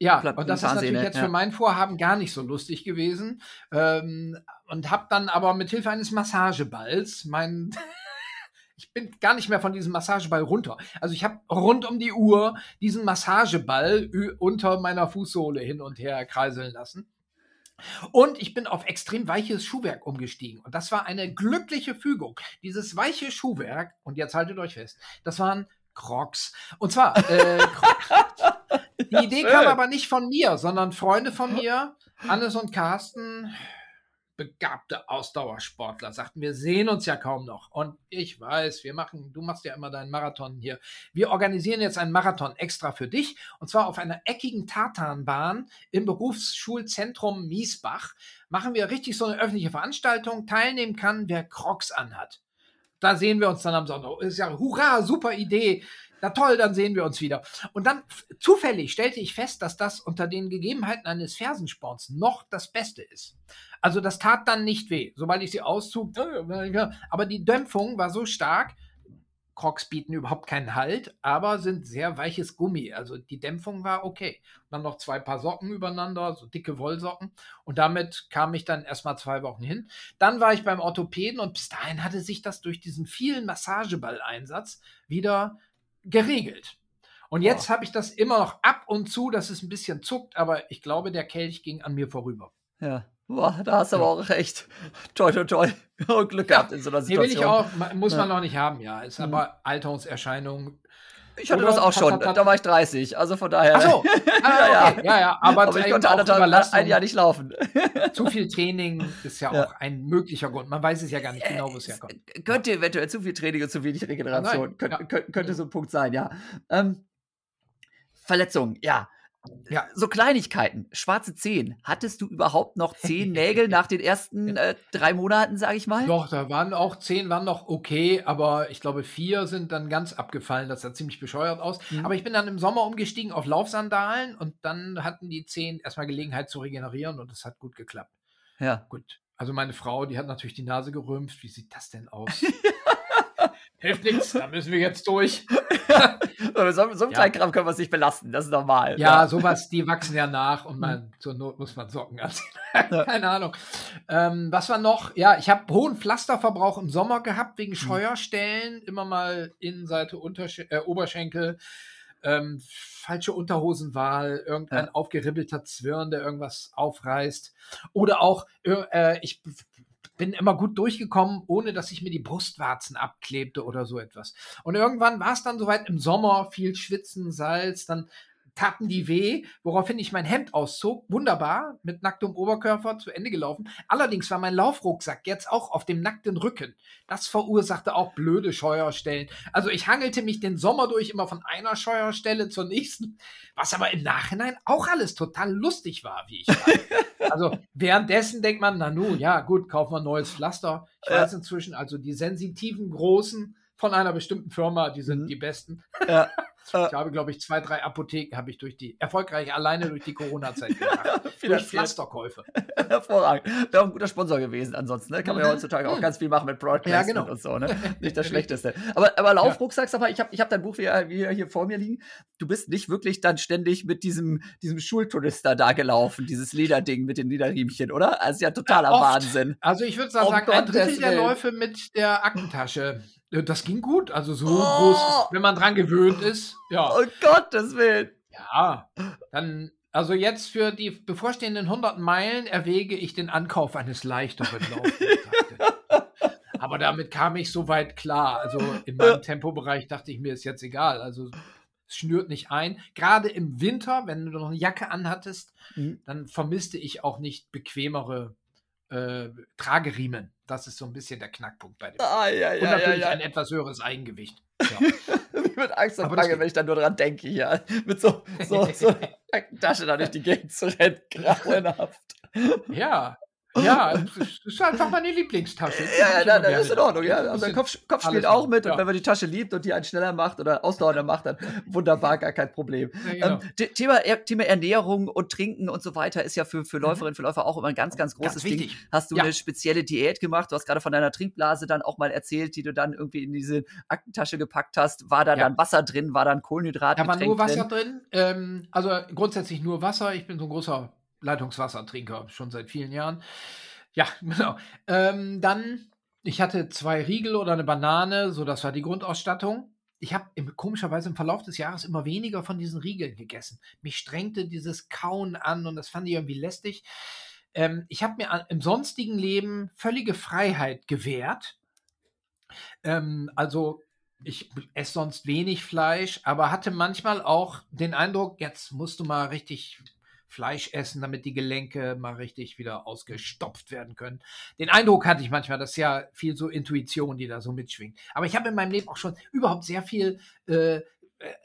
ja, und das ist natürlich jetzt ja. für mein Vorhaben gar nicht so lustig gewesen. Ähm, und habe dann aber mit Hilfe eines Massageballs mein ich bin gar nicht mehr von diesem Massageball runter. Also ich habe rund um die Uhr diesen Massageball unter meiner Fußsohle hin und her kreiseln lassen. Und ich bin auf extrem weiches Schuhwerk umgestiegen. Und das war eine glückliche Fügung. Dieses weiche Schuhwerk, und jetzt haltet euch fest, das waren Crocs. Und zwar, äh, die Idee kam aber nicht von mir, sondern Freunde von mir, Hannes und Carsten, begabte Ausdauersportler, sagten, wir sehen uns ja kaum noch. Und ich weiß, wir machen, du machst ja immer deinen Marathon hier. Wir organisieren jetzt einen Marathon extra für dich und zwar auf einer eckigen Tartanbahn im Berufsschulzentrum Miesbach. Machen wir richtig so eine öffentliche Veranstaltung. Teilnehmen kann, wer Crocs anhat. Da sehen wir uns dann am Sonntag. Ist ja, hurra, super Idee. Na toll, dann sehen wir uns wieder. Und dann zufällig stellte ich fest, dass das unter den Gegebenheiten eines Fersensporns noch das Beste ist. Also das tat dann nicht weh, sobald ich sie auszog. Aber die Dämpfung war so stark. Crocs bieten überhaupt keinen Halt, aber sind sehr weiches Gummi. Also die Dämpfung war okay. Und dann noch zwei Paar Socken übereinander, so dicke Wollsocken. Und damit kam ich dann erstmal zwei Wochen hin. Dann war ich beim Orthopäden und bis dahin hatte sich das durch diesen vielen Massageball-Einsatz wieder geregelt. Und jetzt oh. habe ich das immer noch ab und zu, dass es ein bisschen zuckt, aber ich glaube, der Kelch ging an mir vorüber. Ja. Boah, da hast du ja. aber auch recht. Toll, toll, toll. Glück gehabt in so einer Situation. Nee, will ich auch, muss man noch nicht haben, ja. Ist mhm. aber Alterungserscheinung. Ich hatte Oder das auch schon, da war ich 30, also von daher. Ach so, ah, ja, okay. ja, ja, aber, aber ich konnte anderthalb, ein Jahr nicht laufen. Zu viel Training ist ja, ja, auch ein möglicher Grund. Man weiß es ja gar nicht genau, wo es herkommt. Könnte eventuell zu viel Training und zu wenig Regeneration. Kön ja. könnte so ein Punkt sein, ja. Ähm, Verletzung, ja. Ja. So Kleinigkeiten, schwarze Zehen. Hattest du überhaupt noch zehn Nägel nach den ersten äh, drei Monaten, sage ich mal? Doch, da waren auch zehn, waren noch okay, aber ich glaube vier sind dann ganz abgefallen. Das sah ziemlich bescheuert aus. Mhm. Aber ich bin dann im Sommer umgestiegen auf Laufsandalen und dann hatten die zehn erstmal Gelegenheit zu regenerieren und es hat gut geklappt. Ja. Gut. Also meine Frau, die hat natürlich die Nase gerümpft. Wie sieht das denn aus? Hilft nichts, da müssen wir jetzt durch. so, so einen kleinen Kram können wir es nicht belasten, das ist normal. Ja, ja, sowas, die wachsen ja nach und man, zur Not muss man Socken anziehen. Keine Ahnung. Ähm, was war noch? Ja, ich habe hohen Pflasterverbrauch im Sommer gehabt, wegen hm. Scheuerstellen, immer mal Innenseite, Untersch äh, Oberschenkel. Ähm, falsche Unterhosenwahl, irgendein ja. aufgeribbelter Zwirn, der irgendwas aufreißt. Oder auch, äh, ich bin immer gut durchgekommen, ohne dass ich mir die Brustwarzen abklebte oder so etwas. Und irgendwann war es dann soweit im Sommer, viel Schwitzen, Salz, dann taten die weh, woraufhin ich mein Hemd auszog. Wunderbar, mit nacktem Oberkörper zu Ende gelaufen. Allerdings war mein Laufrucksack jetzt auch auf dem nackten Rücken. Das verursachte auch blöde Scheuerstellen. Also ich hangelte mich den Sommer durch immer von einer Scheuerstelle zur nächsten, was aber im Nachhinein auch alles total lustig war, wie ich war. also währenddessen denkt man, na nun, ja gut, kaufen wir ein neues Pflaster. Ich weiß inzwischen, also die sensitiven Großen von einer bestimmten Firma, die sind mhm. die besten. Ja. Äh, ich habe, glaube ich, zwei, drei Apotheken habe ich durch die, erfolgreich alleine durch die Corona-Zeit gemacht. durch Pflasterkäufe. Hervorragend. Wäre auch ein guter Sponsor gewesen ansonsten. Ne? Kann man ja mhm. heutzutage auch mhm. ganz viel machen mit Product ja, genau. und so. Ne? Nicht das Schlechteste. Aber, aber Laufrucksack, sag mal, ich habe ich hab dein Buch wieder, wieder hier vor mir liegen. Du bist nicht wirklich dann ständig mit diesem, diesem Schultourister da gelaufen, dieses Lederding mit den Lederriemchen, oder? Also ja totaler ja, Wahnsinn. Also ich würde sagen, oh ein Drittel der Läufe mit der Aktentasche. Das ging gut. Also so oh. groß, wenn man dran gewöhnt ist. Ja. Oh Gottes Willen. Ja, dann also jetzt für die bevorstehenden 100 Meilen erwäge ich den Ankauf eines leichteren Laufes. Aber damit kam ich so weit klar. Also in meinem Tempobereich dachte ich mir, ist jetzt egal. Also es schnürt nicht ein. Gerade im Winter, wenn du noch eine Jacke anhattest, mhm. dann vermisste ich auch nicht bequemere äh, Trageriemen. Das ist so ein bisschen der Knackpunkt bei dem. Ah, ja, ja, Und natürlich ja, ein etwas höheres Eigengewicht. Ja. mit Angst und Bange, wenn ich dann nur dran denke, hier. Mit so, so, so Tasche da durch die Gegend zu rennen, grauenhaft. Ja, ja, das ist einfach meine Lieblingstasche. Ja, ja, das ist in Ordnung. Ja. Also der Kopf, Kopf spielt auch mit ja. und wenn man die Tasche liebt und die einen schneller macht oder ausdauernder macht, dann wunderbar, gar kein Problem. Ja, genau. ähm, Thema, Thema Ernährung und Trinken und so weiter ist ja für, für mhm. Läuferinnen, für Läufer auch immer ein ganz, ganz großes ganz Ding. Hast du eine spezielle Diät gemacht? Du hast gerade von deiner Trinkblase dann auch mal erzählt, die du dann irgendwie in diese Aktentasche gepackt hast. War da dann Wasser drin? War dann Kohlenhydrat Da war nur Wasser drin. drin. Ähm, also grundsätzlich nur Wasser. Ich bin so ein großer Leitungswassertrinker, schon seit vielen Jahren. Ja, genau. Ähm, dann, ich hatte zwei Riegel oder eine Banane, so das war die Grundausstattung. Ich habe komischerweise im Verlauf des Jahres immer weniger von diesen Riegeln gegessen. Mich strengte dieses Kauen an und das fand ich irgendwie lästig. Ähm, ich habe mir im sonstigen Leben völlige Freiheit gewährt. Ähm, also ich esse sonst wenig Fleisch, aber hatte manchmal auch den Eindruck, jetzt musst du mal richtig Fleisch essen, damit die Gelenke mal richtig wieder ausgestopft werden können. Den Eindruck hatte ich manchmal, das ist ja viel so Intuition, die da so mitschwingt. Aber ich habe in meinem Leben auch schon überhaupt sehr viel äh,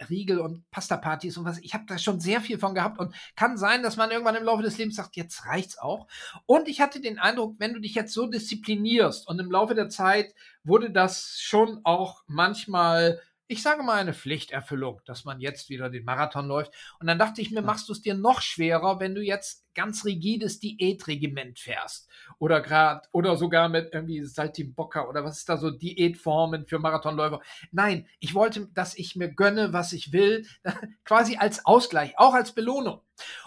Riegel und Pasta-Partys und was. Ich habe da schon sehr viel von gehabt und kann sein, dass man irgendwann im Laufe des Lebens sagt, jetzt reicht's auch. Und ich hatte den Eindruck, wenn du dich jetzt so disziplinierst und im Laufe der Zeit wurde das schon auch manchmal ich sage mal, eine Pflichterfüllung, dass man jetzt wieder den Marathon läuft. Und dann dachte ich mir, machst du es dir noch schwerer, wenn du jetzt ganz rigides Diätregiment fährst. Oder gerade, oder sogar mit irgendwie Saltimbocca oder was ist da so Diätformen für Marathonläufer. Nein, ich wollte, dass ich mir gönne, was ich will, quasi als Ausgleich, auch als Belohnung.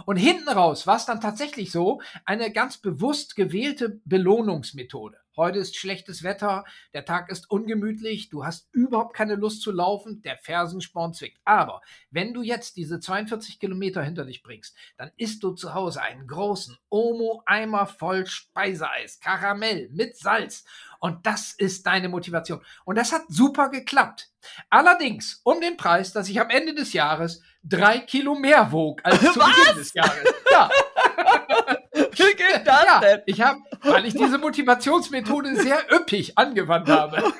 Und hinten raus war es dann tatsächlich so, eine ganz bewusst gewählte Belohnungsmethode. Heute ist schlechtes Wetter, der Tag ist ungemütlich, du hast überhaupt keine Lust zu laufen, der Fersensporn zwickt. Aber wenn du jetzt diese 42 Kilometer hinter dich bringst, dann isst du zu Hause einen großen Omo-Eimer voll Speiseeis, Karamell mit Salz. Und das ist deine Motivation. Und das hat super geklappt. Allerdings um den Preis, dass ich am Ende des Jahres drei Kilo mehr wog als zu Beginn des Jahres. Ja. Wie geht das ja, denn? Ich habe, weil ich diese Motivationsmethode sehr üppig angewandt habe.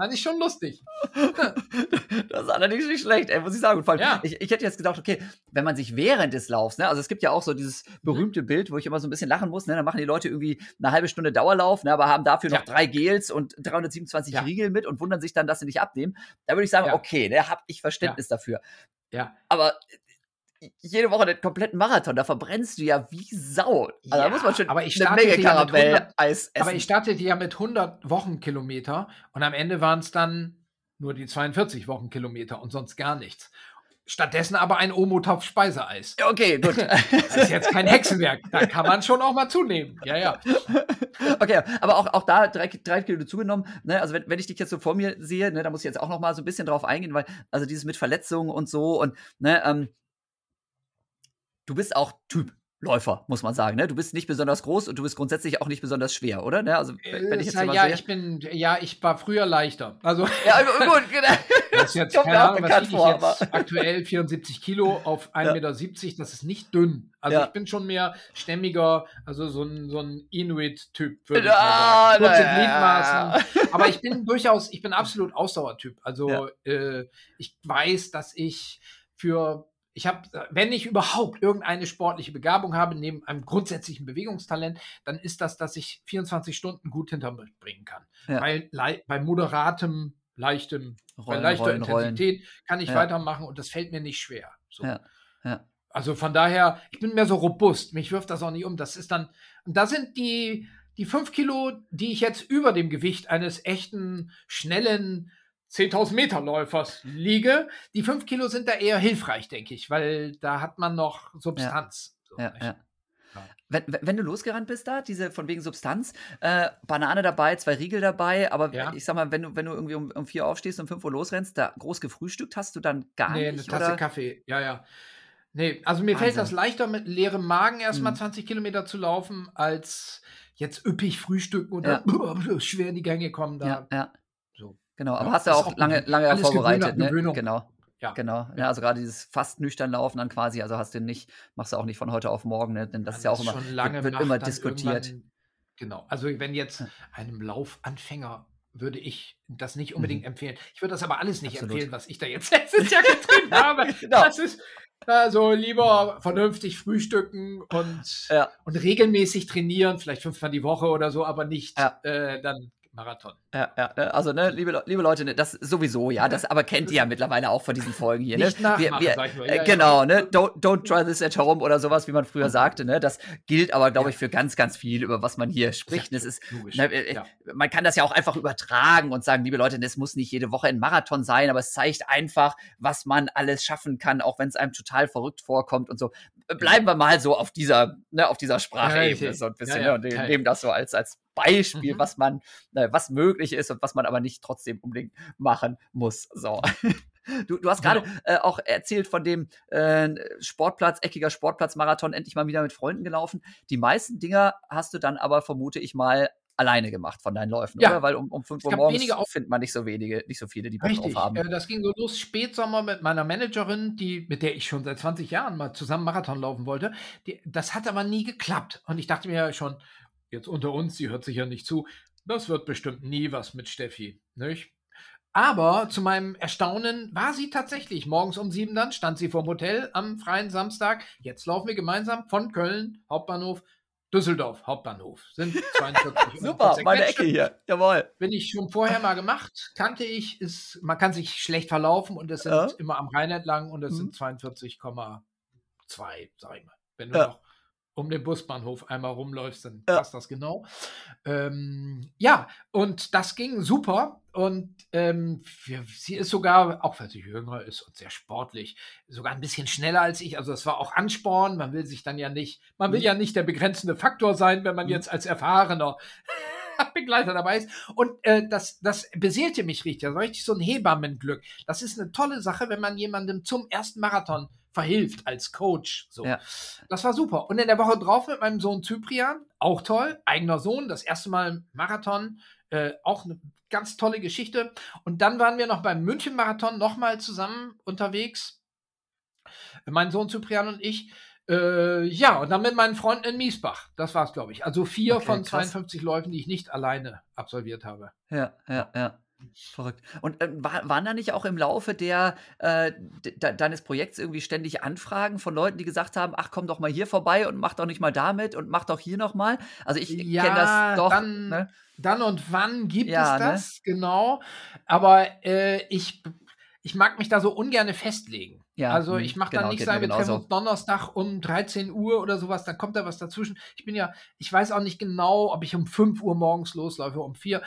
Fand ich schon lustig. das ist allerdings nicht schlecht, ey, muss ich sagen. vor allem, ja. ich, ich hätte jetzt gedacht, okay, wenn man sich während des Laufs, ne, also es gibt ja auch so dieses berühmte Bild, wo ich immer so ein bisschen lachen muss, ne, da machen die Leute irgendwie eine halbe Stunde Dauerlauf, ne, aber haben dafür noch drei Gels und 327 ja. Riegel mit und wundern sich dann, dass sie nicht abnehmen. Da würde ich sagen, okay, ne, habe ich Verständnis dafür. Ja. Aber jede Woche den kompletten Marathon, da verbrennst du ja wie Sau. Also ja, da muss man schon aber ich eine Menge Karamell-Eis essen. Aber ich startete ja mit 100 Wochenkilometer und am Ende waren es dann nur die 42 Wochenkilometer und sonst gar nichts. Stattdessen aber ein Omotopf Speiseeis. Okay, gut. Das ist jetzt kein Hexenwerk. Da kann man schon auch mal zunehmen. Ja, ja. Okay, aber auch, auch da drei, drei Kilo zugenommen. Ne? Also wenn, wenn ich dich jetzt so vor mir sehe, ne, da muss ich jetzt auch noch mal so ein bisschen drauf eingehen, weil also dieses mit Verletzungen und so und ne, ähm, du bist auch Typ. Läufer, muss man sagen. Ne? Du bist nicht besonders groß und du bist grundsätzlich auch nicht besonders schwer, oder? Ne? Also, wenn ich jetzt äh, ja, sehe. ich bin, ja, ich war früher leichter. Also, ja, gut, genau. Das ist jetzt, keine Ahnung, was ich vor, jetzt aktuell 74 Kilo auf 1,70 ja. Meter, das ist nicht dünn. Also ja. ich bin schon mehr stämmiger, also so ein, so ein Inuit-Typ, würde ich mal sagen. Kurze Gliedmaßen. Aber ich bin durchaus, ich bin absolut Ausdauertyp. Also äh, ich weiß, dass ich für ich habe, wenn ich überhaupt irgendeine sportliche Begabung habe, neben einem grundsätzlichen Bewegungstalent, dann ist das, dass ich 24 Stunden gut hinter mir bringen kann. Ja. Bei, bei moderatem leichtem, bei Rollen, leichter rollen, rollen. Intensität kann ich Ja. weitermachen und das fällt mir nicht schwer. So. Ja, ja. Also von daher, ich bin mehr so robust. Mich wirft das auch nicht um. Das ist dann, und da sind die, die fünf Kilo, die ich jetzt über dem Gewicht eines echten, schnellen 10.000 Meter Läufers liege, die fünf Kilo sind da eher hilfreich, denke ich, weil da hat man noch Substanz. So, Ja, nicht? ja. Ja. Wenn, wenn du losgerannt bist da, diese von wegen Substanz, äh, Banane dabei, zwei Riegel dabei, aber ich sag mal, wenn du, wenn du irgendwie um, um vier aufstehst und um fünf Uhr losrennst, da groß gefrühstückt hast du dann gar Nee, eine nicht? Tasse oder? Kaffee, ja, ja. Nee, also mir fällt das Wahnsinn. leichter, mit leerem Magen erstmal Mhm. 20 Kilometer zu laufen, als jetzt üppig frühstücken und dann schwer in die Gänge kommen. Da. Ja, ja. Genau, aber Ja, hast du auch auch lange, lange vorbereitet, ne? Genau. Ja. Genau. Ja, also gerade dieses fast nüchtern laufen dann quasi, also hast du nicht, machst du auch nicht von heute auf morgen, ne? Denn das ist ja auch immer, wird, immer diskutiert. Genau. Also wenn jetzt einem Laufanfänger würde ich das nicht unbedingt Mhm. empfehlen. Ich würde das aber alles nicht Absolut. empfehlen, was ich da jetzt letztes Jahr getrieben habe. Genau. Das ist also lieber vernünftig frühstücken und, Ja. und regelmäßig trainieren, vielleicht fünfmal die Woche oder so, aber nicht Ja. äh, dann Marathon. Ja, ja, ne, also ne, liebe, liebe Leute, ne, das sowieso, ja, das aber kennt ihr ja mittlerweile auch von diesen Folgen hier, ne? Nicht nachmachen, sag ich. Ja, äh, ja. genau, ne, don't, don't try this at home oder sowas, wie man früher sagte, ne, das gilt aber, glaube ich, für ganz, ganz viel, über was man hier spricht. Ist, ne, äh, ja. man kann das ja auch einfach übertragen und sagen, liebe Leute, es muss nicht jede Woche ein Marathon sein, aber es zeigt einfach, was man alles schaffen kann, auch wenn es einem total verrückt vorkommt und so. Bleiben wir mal so auf dieser, ne, auf dieser Sprachebene ich- so ein bisschen, ja, ja, ne, und ja, ja. nehmen das so als, als Beispiel, Mhm. was man, äh, was möglich ist und was man aber nicht trotzdem unbedingt machen muss. So. Du, du hast gerade äh, auch erzählt von dem äh, Sportplatz, eckiger Sportplatz-Marathon, endlich mal wieder mit Freunden gelaufen. Die meisten Dinger hast du dann aber, vermute ich mal, alleine gemacht von deinen Läufen, Ja. oder? Weil um, um 5 Es Uhr morgens findet man nicht so wenige, nicht so viele, die Bock Richtig, drauf haben. äh, das ging so los Spätsommer mit meiner Managerin, die, mit der ich schon seit 20 Jahren mal zusammen Marathon laufen wollte. Die, das hat aber nie geklappt. Und ich dachte mir ja schon, jetzt unter uns, sie hört sich ja nicht zu, das wird bestimmt nie was mit Steffi, nicht? Aber zu meinem Erstaunen war sie tatsächlich. Morgens um sieben dann stand sie vorm Hotel am freien Samstag. Jetzt laufen wir gemeinsam von Köln, Hauptbahnhof, Düsseldorf, Hauptbahnhof. Sind 42 Super, meine Ecke hier. Jawohl. bin ich schon vorher mal gemacht, kannte ich, ist, man kann sich schlecht verlaufen und es sind Ja. immer am Rhein entlang und es Mhm. sind 42,2, sag ich mal. Wenn du Ja. noch um den Busbahnhof einmal rumläufst, dann Ja. passt das genau. Ähm, ja, und das ging super. Und ähm, wir, sie ist sogar, auch weil sie jünger ist und sehr sportlich, sogar ein bisschen schneller als ich. Also es war auch Ansporn. Man will sich dann ja nicht, man will Mhm. ja nicht der begrenzende Faktor sein, wenn man Mhm. jetzt als erfahrener Begleiter dabei ist. Und äh, das, das beseelte mich richtig. Das war richtig so ein Hebammenglück. Das ist eine tolle Sache, wenn man jemandem zum ersten Marathon verhilft als Coach. So. Ja. Das war super. Und in der Woche drauf mit meinem Sohn Cyprian, auch toll, eigener Sohn, das erste Mal Marathon, äh, auch eine ganz tolle Geschichte. Und dann waren wir noch beim München-Marathon nochmal zusammen unterwegs. Mein Sohn Cyprian und ich. Äh, ja, und dann mit meinen Freunden in Miesbach. Das war's, glaube ich. Also vier Okay, von krass. 52 Läufen, die ich nicht alleine absolviert habe. Ja, ja, ja. Verrückt. Und äh, war, waren da nicht auch im Laufe der, äh, de, de, deines Projekts irgendwie ständig Anfragen von Leuten, die gesagt haben, ach komm doch mal hier vorbei und mach doch nicht mal damit und mach doch hier noch mal? Also ich Ja, kenne das doch. dann- ne? Dann und wann gibt Ja, es ne? das? Genau. Aber äh, ich, ich mag mich da so ungern festlegen. Ja, also hm, ich mache genau, dann nicht sagen, wir treffen uns Donnerstag um 13 Uhr oder sowas, dann kommt da was dazwischen. Ich bin ja, ich weiß auch nicht genau, ob ich um 5 Uhr morgens losläufe, um 4.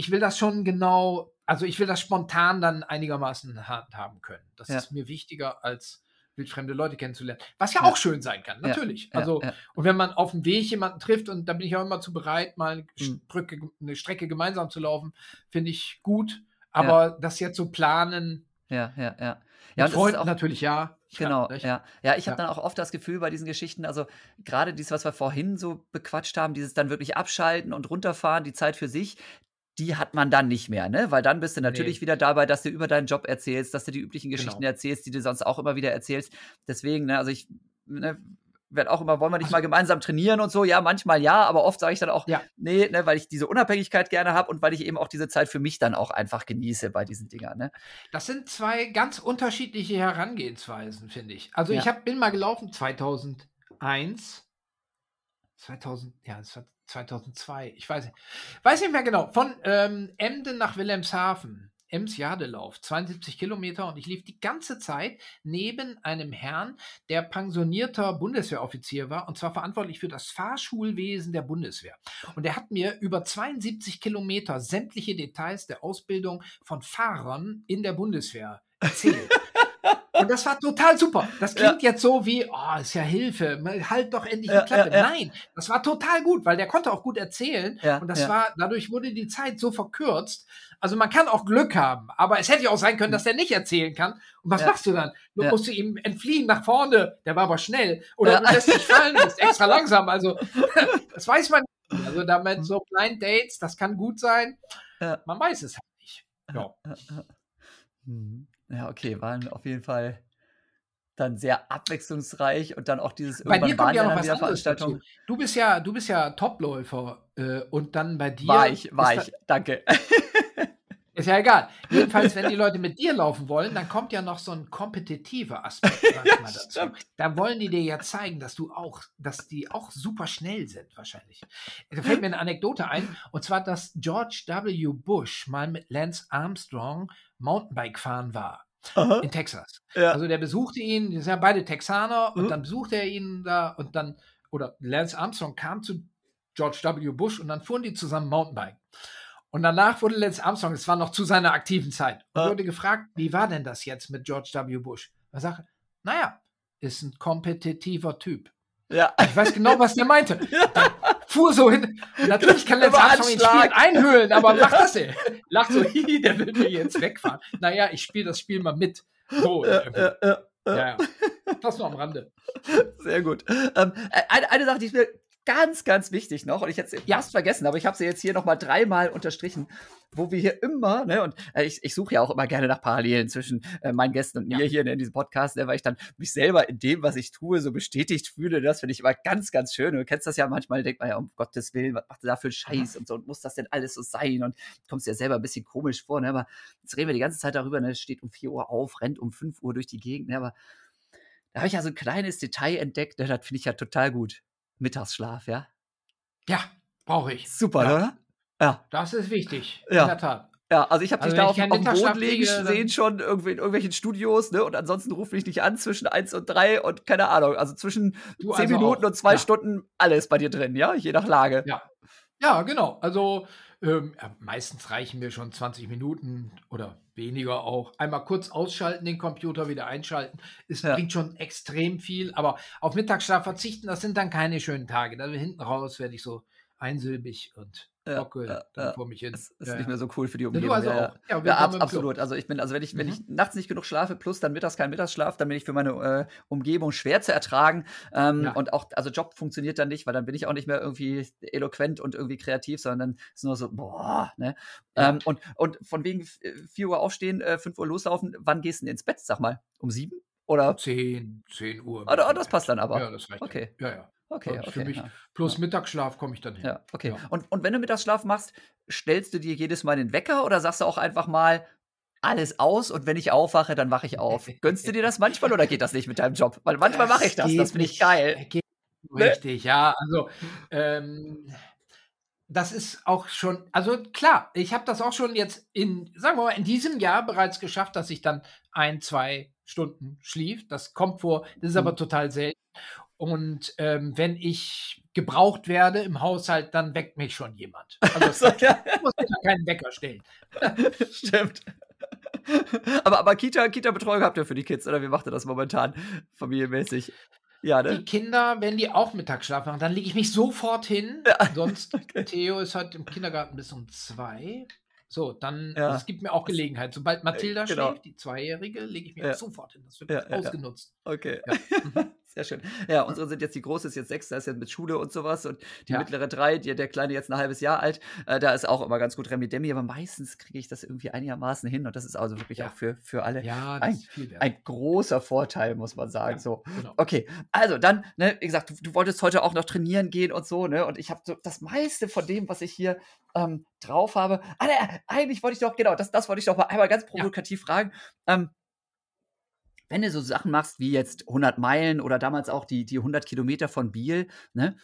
Ich will das schon genau, also ich will das spontan dann einigermaßen handhaben können. Das Ja. ist mir wichtiger als wildfremde Leute kennenzulernen. Was ja Ja. auch schön sein kann, Ja, natürlich. Ja, also ja. und wenn man auf dem Weg jemanden trifft, und da bin ich auch immer zu bereit, mal eine, Mhm. Strecke, eine Strecke gemeinsam zu laufen, finde ich gut. Aber das jetzt so planen, Ja, ja, ja. Ja, und Freunden auch, natürlich ja. Genau, nicht? ja. Ja, ich habe Ja. dann auch oft das Gefühl bei diesen Geschichten, also gerade dieses, was wir vorhin so bequatscht haben, dieses dann wirklich abschalten und runterfahren, die Zeit für sich, die hat man dann nicht mehr, ne? Weil dann bist du natürlich Nee. wieder dabei, dass du über deinen Job erzählst, dass du die üblichen Geschichten Genau. erzählst, die du sonst auch immer wieder erzählst. Deswegen, ne, also ich ne, werde auch immer, wollen wir nicht Also- mal gemeinsam trainieren und so? Ja, manchmal ja, aber oft sage ich dann auch, Ja. nee, ne, weil ich diese Unabhängigkeit gerne habe und weil ich eben auch diese Zeit für mich dann auch einfach genieße bei diesen Dingern, ne? Das sind zwei ganz unterschiedliche Herangehensweisen, finde ich. Also Ja. ich hab, bin mal gelaufen 2001. 2000, ja, es war 2002. Ich weiß weiß nicht mehr genau. Von ähm, Emden nach Wilhelmshaven Ems-Jadelauf, 72 Kilometer und ich lief die ganze Zeit neben einem Herrn, der pensionierter Bundeswehroffizier war und zwar verantwortlich für das Fahrschulwesen der Bundeswehr. Und er hat mir über 72 Kilometer sämtliche Details der Ausbildung von Fahrern in der Bundeswehr erzählt. Und das war total super. Das klingt ja. jetzt so wie, oh, ist ja Hilfe, halt doch endlich die ja, Klappe. Ja, Nein, das war total gut, weil der konnte auch gut erzählen. und das war, dadurch wurde die Zeit so verkürzt. Also man kann auch Glück haben, aber es hätte ja auch sein können, dass der nicht erzählen kann. Und was machst du dann? Du musst du ihm entfliehen nach vorne. Der war aber schnell. Oder du lässt dich fallen, bist extra langsam. Also das weiß man nicht. Also damit hm. so Blind Dates, das kann gut sein. Man weiß es halt nicht. Ja. Hm. Ja, okay, waren auf jeden Fall dann sehr abwechslungsreich und dann auch dieses bei dir kommt ja noch was anderes dazu. Du bist ja, du bist ja Topläufer äh, und dann bei dir war ich, war ich, danke. Ist ja egal. Jedenfalls, wenn die Leute mit dir laufen wollen, dann kommt ja noch so ein kompetitiver Aspekt manchmal dazu. Da wollen die dir ja zeigen, dass du auch, dass die auch super schnell sind, wahrscheinlich. Da fällt mir eine Anekdote ein, und zwar, dass George W. Bush mal mit Lance Armstrong Mountainbike fahren war. Aha. In Texas. Ja. Also der besuchte ihn, die sind ja beide Texaner, mhm. und dann besuchte er ihn da und dann, oder Lance Armstrong kam zu George W. Bush und dann fuhren die zusammen Mountainbike. Und danach wurde Lance Armstrong, es war noch zu seiner aktiven Zeit, und wurde gefragt, wie war denn das jetzt mit George W. Bush? Er sagte, naja, ist ein kompetitiver Typ. Ja. Ich weiß genau, was der meinte. Dann fuhr so hin. Natürlich kann Lance Armstrong ihn Spiel einhüllen, aber mach das ey. Lacht so, hihi, der will mir jetzt wegfahren. Naja, ich spiele das Spiel mal mit. So. Ja, ja, ja. Ja, ja. Das nur am Rande. Sehr gut. Ähm, eine, eine Sache, die ich mir ganz, ganz wichtig noch, und ich hätte es ja. fast vergessen, aber ich habe sie jetzt hier nochmal dreimal unterstrichen, wo wir hier immer, ne, und äh, ich, ich suche ja auch immer gerne nach Parallelen zwischen äh, meinen Gästen und ja. mir hier in diesem Podcast, ne, weil ich dann mich selber in dem, was ich tue, so bestätigt fühle. Das finde ich immer ganz, ganz schön. Du kennst das ja manchmal, denkt man ja, um Gottes Willen, was macht ihr da für einen Scheiß und so, und muss das denn alles so sein? Und kommst dir ja selber ein bisschen komisch vor, ne, aber jetzt reden wir die ganze Zeit darüber, ne, steht um 4 Uhr auf, rennt um 5 Uhr durch die Gegend, ne, aber da habe ich ja so ein kleines Detail entdeckt, ne, das finde ich ja total gut. Mittagsschlaf, ja? Ja, brauche ich. Super, ja. oder? Ja. Das ist wichtig. Ja. In der Tat. Ja, also ich habe also dich da auf, auf dem Boden liegen sehen schon irgendwie in irgendwelchen Studios, ne? Und ansonsten rufe ich dich an zwischen 1 und 3 und keine Ahnung, also zwischen 10 also Minuten auch. und 2 ja. Stunden alles bei dir drin, ja? Je nach Lage. Ja. Ja, genau. Also ähm, meistens reichen mir schon 20 Minuten oder weniger auch. Einmal kurz ausschalten, den Computer wieder einschalten. Es ja. bringt schon extrem viel, aber auf Mittagsschlaf verzichten, das sind dann keine schönen Tage. Da hinten raus werde ich so einsilbig und ja, hocke ja, vor mich hin. Das ist ja, nicht mehr so cool für die Umgebung. Ja, du also auch. Ja, ja ab, absolut. Also ich bin, also wenn ich, wenn mhm. ich nachts nicht genug schlafe, plus dann mittags kein Mittagsschlaf, dann bin ich für meine äh, Umgebung schwer zu ertragen. Ähm, und auch, also Job funktioniert dann nicht, weil dann bin ich auch nicht mehr irgendwie eloquent und irgendwie kreativ, sondern dann ist nur so, boah, ne? Ähm, und, und von wegen 4 Uhr aufstehen, äh, 5 Uhr loslaufen, wann gehst du denn ins Bett, sag mal? Um 7? Oder? 10, 10 Uhr. Oh, das passt dann aber. Ja, das reicht. Okay. Ja, ja. Okay, okay. Für mich ja. plus Mittagsschlaf komme ich dann hin. Ja, okay. Ja. Und, und wenn du Mittagsschlaf machst, stellst du dir jedes Mal den Wecker oder sagst du auch einfach mal alles aus und wenn ich aufwache, dann wache ich auf? Gönnst du dir das manchmal oder geht das nicht mit deinem Job? Weil manchmal mache ich das, das finde ich geil. Geht ne? richtig, ja. Also, ähm, das ist auch schon, also klar, ich habe das auch schon jetzt in, sagen wir mal, in diesem Jahr bereits geschafft, dass ich dann ein, zwei Stunden schlief. Das kommt vor, das ist aber mhm. total selten. Und ähm, wenn ich gebraucht werde im Haushalt, dann weckt mich schon jemand. Also so, ja. ich muss mir keinen Wecker stellen. Stimmt. Aber, aber Kita, Kita-Betreuung habt ihr für die Kids, oder wie macht ihr das momentan familienmäßig? Ja, ne? Die Kinder, wenn die auch Mittagsschlaf machen, dann lege ich mich sofort hin. Ja. Sonst, okay. Theo ist halt im Kindergarten bis um zwei. So, dann, ja. es gibt mir auch Gelegenheit. Sobald Mathilda genau. schläft, die Zweijährige, lege ich mich ja. sofort hin. Das wird ja, ausgenutzt. Okay. Mhm. Sehr schön. Ja, unsere sind jetzt, die große ist jetzt sechs, da ist jetzt mit Schule und sowas und die ja. mittlere drei, die, der kleine jetzt ein halbes Jahr alt, äh, da ist auch immer ganz gut Remi Demi, aber meistens kriege ich das irgendwie einigermaßen hin und das ist also wirklich ja. auch für, für alle ja, ein, ein, großer Vorteil, muss man sagen. so, genau. okay. Also dann, ne, wie gesagt, du, du, wolltest heute auch noch trainieren gehen und so, ne? Und ich habe so das meiste von dem, was ich hier ähm, drauf habe. Ah, ne, eigentlich wollte ich doch, genau, das, das wollte ich doch mal einmal ganz provokativ fragen. Ähm, wenn du so Sachen machst wie jetzt 100 Meilen oder damals auch die, die 100 Kilometer von Biel, ne,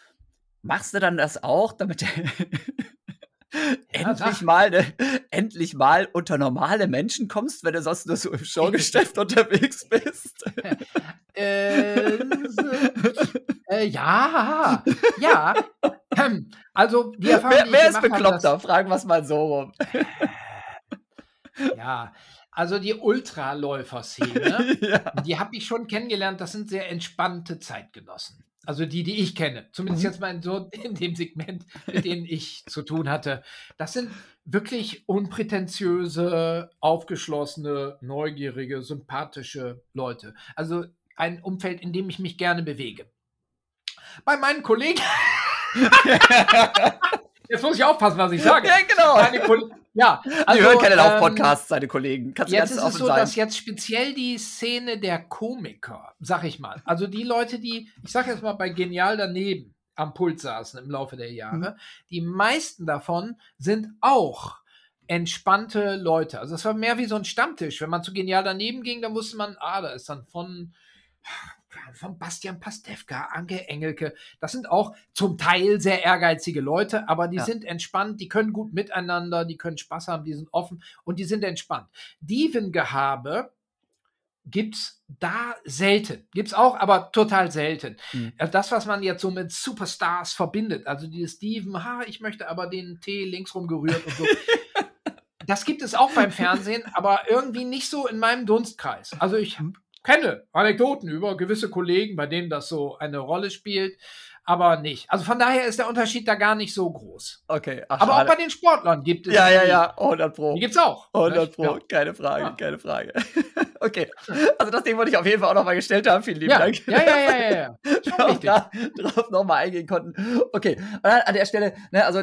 machst du dann das auch, damit endlich mal, ne, endlich mal unter normale Menschen kommst, wenn du sonst nur so im Showgeschäft unterwegs bist. Äh, äh, ja, ja. Ähm, Also die Erfahrung, Wer, wer ist bekloppter? Fragen wir es mal so rum. dass- Ja, also die Ultraläufer-Szene, ja. die habe ich schon kennengelernt. Das sind sehr entspannte Zeitgenossen. Also die, die ich kenne. Zumindest Mhm. jetzt mal in, so, in dem Segment, mit denen ich zu tun hatte. Das sind wirklich unprätentiöse, aufgeschlossene, neugierige, sympathische Leute. Also ein Umfeld, in dem ich mich gerne bewege. Bei meinen Kollegen. Jetzt muss ich aufpassen, was ich sage. ja, genau. Meine ja, Die hören keine ähm, Laufpodcasts, seine Kollegen. Kannst Jetzt ist es so, sein. dass jetzt speziell die Szene der Komiker, sag ich mal, also die Leute, die, ich sag jetzt mal bei Genial daneben am Pult saßen im Laufe der Jahre, Mhm. die meisten davon sind auch entspannte Leute. Also es war mehr wie so ein Stammtisch. Wenn man zu Genial daneben ging, dann wusste man, ah, da ist dann von von Bastian Pastewka, Anke Engelke. Das sind auch zum Teil sehr ehrgeizige Leute, aber die Ja. sind entspannt, die können gut miteinander, die können Spaß haben, die sind offen und die sind entspannt. Dievengehabe gibt's da selten. Gibt's auch, aber total selten. Mhm. Das, was man jetzt so mit Superstars verbindet, also dieses Steven, ha, ich möchte aber den Tee linksrum gerührt und so. das gibt es auch beim Fernsehen, aber irgendwie nicht so in meinem Dunstkreis. Also ich Mhm. Kenne Anekdoten über gewisse Kollegen, bei denen das so eine Rolle spielt, aber nicht. Also von daher ist der Unterschied da gar nicht so groß. Okay, ach, Aber auch bei den Sportlern gibt es Ja, ja, ja, 100 Pro. Die gibt's auch. 100 nicht? Pro, Ja. keine Frage, Ja. keine Frage. Okay, also das Ding wollte ich auf jeden Fall auch nochmal gestellt haben. Vielen lieben Ja. Dank. ja, ja, ja, ja, ja. Schon da drauf nochmal eingehen konnten. Okay, an der Stelle, ne, also,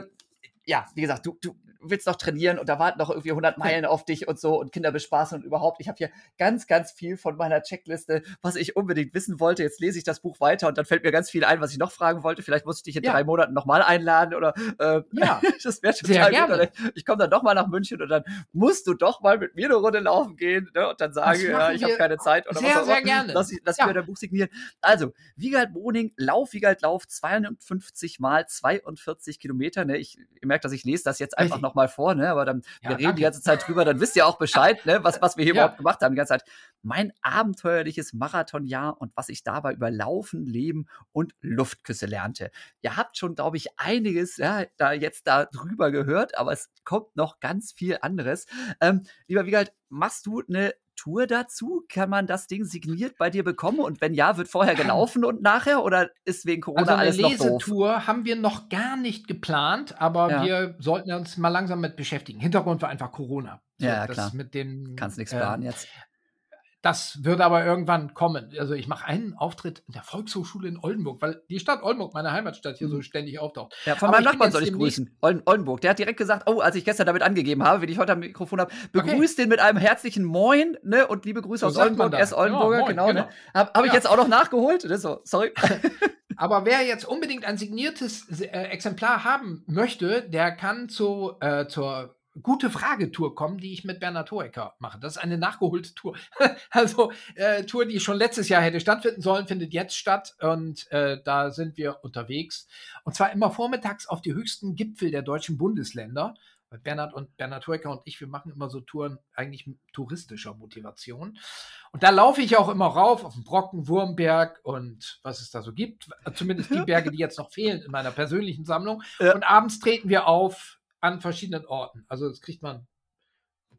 ja, wie gesagt, du, du willst noch trainieren und da warten noch irgendwie 100 Meilen auf dich und so und Kinder bespaßen und überhaupt. Ich habe hier ganz, ganz viel von meiner Checkliste, was ich unbedingt wissen wollte. Jetzt lese ich das Buch weiter und dann fällt mir ganz viel ein, was ich noch fragen wollte. Vielleicht muss ich dich in Ja. drei Monaten nochmal einladen oder äh, Ja. das wäre Sehr total gerne. gut. Ich komme dann doch mal nach München und dann musst du doch mal mit mir eine Runde laufen gehen ne, und dann sagen, ja, machen ich habe keine Zeit oder sehr, was auch sehr gerne. Lass, ich, lass Ja. mir dein Buch signieren. Also, Wiegald Boning, Lauf, Wiegald Lauf, 52 mal 42 Kilometer. Ne? Ich ihr merkt, dass ich lese das jetzt einfach Richtig. nochmal vor, ne? aber dann, Ja, wir reden danke. die ganze Zeit drüber, dann wisst ihr auch Bescheid, ne? was, was wir hier Ja. überhaupt gemacht haben die ganze Zeit. Mein abenteuerliches Marathonjahr und was ich dabei über Laufen, Leben und Luftküsse lernte. Ihr habt schon, glaube ich, einiges ja, da jetzt da drüber gehört, aber es kommt noch ganz viel anderes. Ähm, lieber Wiegald, machst du eine Tour dazu? Kann man das Ding signiert bei dir bekommen? Und wenn ja, wird vorher gelaufen und nachher? Oder ist wegen Corona Also eine alles noch doof? Lesetour haben wir noch gar nicht geplant, aber Ja. wir sollten uns mal langsam mit beschäftigen. Hintergrund war einfach Corona. So, Ja, das klar. Mit dem, Kannst nichts äh, planen jetzt. Das wird aber irgendwann kommen. Also ich mache einen Auftritt in der Volkshochschule in Oldenburg, weil die Stadt Oldenburg, meine Heimatstadt, hier so ständig auftaucht. Ja, von aber meinem ich Nachbarn soll ich grüßen. Olden, Oldenburg. Der hat direkt gesagt, oh, als ich gestern damit angegeben habe, wenn ich heute am Mikrofon habe, begrüßt den mit einem herzlichen Moin, ne? Und liebe Grüße So aus Oldenburg. Er ist Oldenburger, Ja, moin, genau, genau. ne? Habe hab ich Ja. jetzt auch noch nachgeholt. Ne? So, sorry. Aber wer jetzt unbedingt ein signiertes äh, Exemplar haben möchte, der kann zu, äh, zur gute Frage-Tour kommen, die ich mit Bernhard Hoecker mache. Das ist eine nachgeholte Tour. also äh, Tour, die schon letztes Jahr hätte stattfinden sollen, findet jetzt statt und äh, da sind wir unterwegs. Und zwar immer vormittags auf die höchsten Gipfel der deutschen Bundesländer. Bernhard und Bernhard Hoecker und ich, wir machen immer so Touren eigentlich mit touristischer Motivation. Und da laufe ich auch immer rauf auf den Brocken, Wurmberg und was es da so gibt. Zumindest die Berge, die jetzt noch fehlen in meiner persönlichen Sammlung. Ja. Und abends treten wir auf an verschiedenen Orten. Also das kriegt man,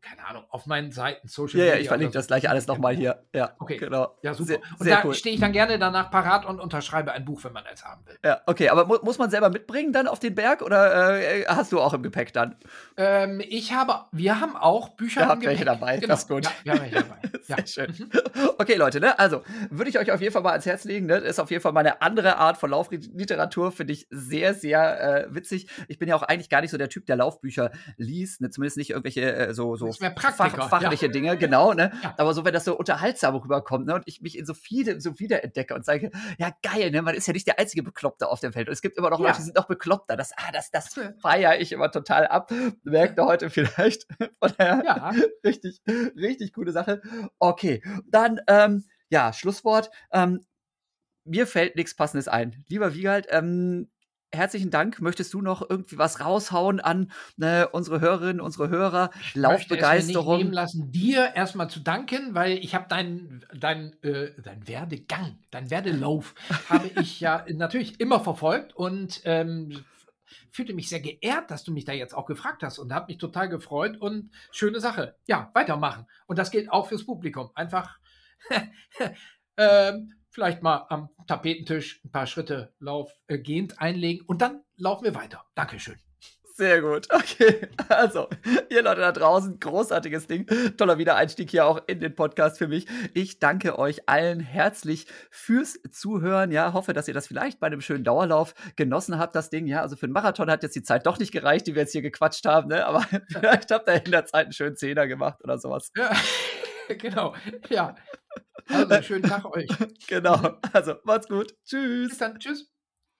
keine Ahnung, auf meinen Seiten, Social Ja, ja, Media ich verlinke das so. gleich alles nochmal hier. Ja, Okay. genau. Ja, super. Sehr, und da cool. stehe ich dann gerne danach parat und unterschreibe ein Buch, wenn man eins haben will. Ja, okay, aber mu muss man selber mitbringen dann auf den Berg oder äh, hast du auch im Gepäck dann? Ähm, ich habe, wir haben auch Bücher Ihr im habt welche Gepäck. dabei, Genau. das ist gut. Ja, wir haben welche dabei. Ja. Sehr schön. Mhm. Okay, Leute, ne? Also, würde ich euch auf jeden Fall mal ans Herz legen. Ne? Das ist auf jeden Fall mal eine andere Art von Laufliteratur, finde ich sehr, sehr äh, witzig. Ich bin ja auch eigentlich gar nicht so der Typ, der Laufbücher liest, ne? zumindest nicht irgendwelche äh, so, so Das mehr Praktiker, fachliche Dinge, genau, ne? Ja. Aber so, wenn das so unterhaltsam rüberkommt, ne? Und ich mich in so viele so wiederentdecke und sage, ja, geil, ne? Man ist ja nicht der einzige Bekloppte auf dem Feld. Und es gibt immer noch Ja. Leute, die sind noch bekloppter. Das, ah, das, das feiere ich immer total ab. Merkt ihr heute vielleicht. Von daher, Ja. richtig, richtig coole Sache. Okay, dann, ähm, ja, Schlusswort. Ähm, mir fällt nichts Passendes ein. Lieber Wiegald, ähm, herzlichen Dank. Möchtest du noch irgendwie was raushauen an äh, unsere Hörerinnen, unsere Hörer? Ich Laufbegeisterung. nehmen lassen, dir erstmal zu danken, weil ich habe deinen dein, äh, dein Werdegang, dein Werdelauf habe ich ja natürlich immer verfolgt und ähm, fühlte mich sehr geehrt, dass du mich da jetzt auch gefragt hast und habe mich total gefreut und schöne Sache. Ja, weitermachen. Und das gilt auch fürs Publikum. Einfach ähm, vielleicht mal am Tapetentisch ein paar Schritte laufgehend einlegen und dann laufen wir weiter. Dankeschön. Sehr gut. Okay. Also, ihr Leute da draußen, großartiges Ding. Toller Wiedereinstieg hier auch in den Podcast für mich. Ich danke euch allen herzlich fürs Zuhören. Ja, hoffe, dass ihr das vielleicht bei einem schönen Dauerlauf genossen habt, das Ding. Ja, also für einen Marathon hat jetzt die Zeit doch nicht gereicht, die wir jetzt hier gequatscht haben, ne? Aber vielleicht habt ihr in der Zeit einen schönen Zehner gemacht oder sowas. Ja, genau. Ja. Also, schönen Tag euch. Genau. Also, macht's gut. Tschüss. Bis dann. Tschüss.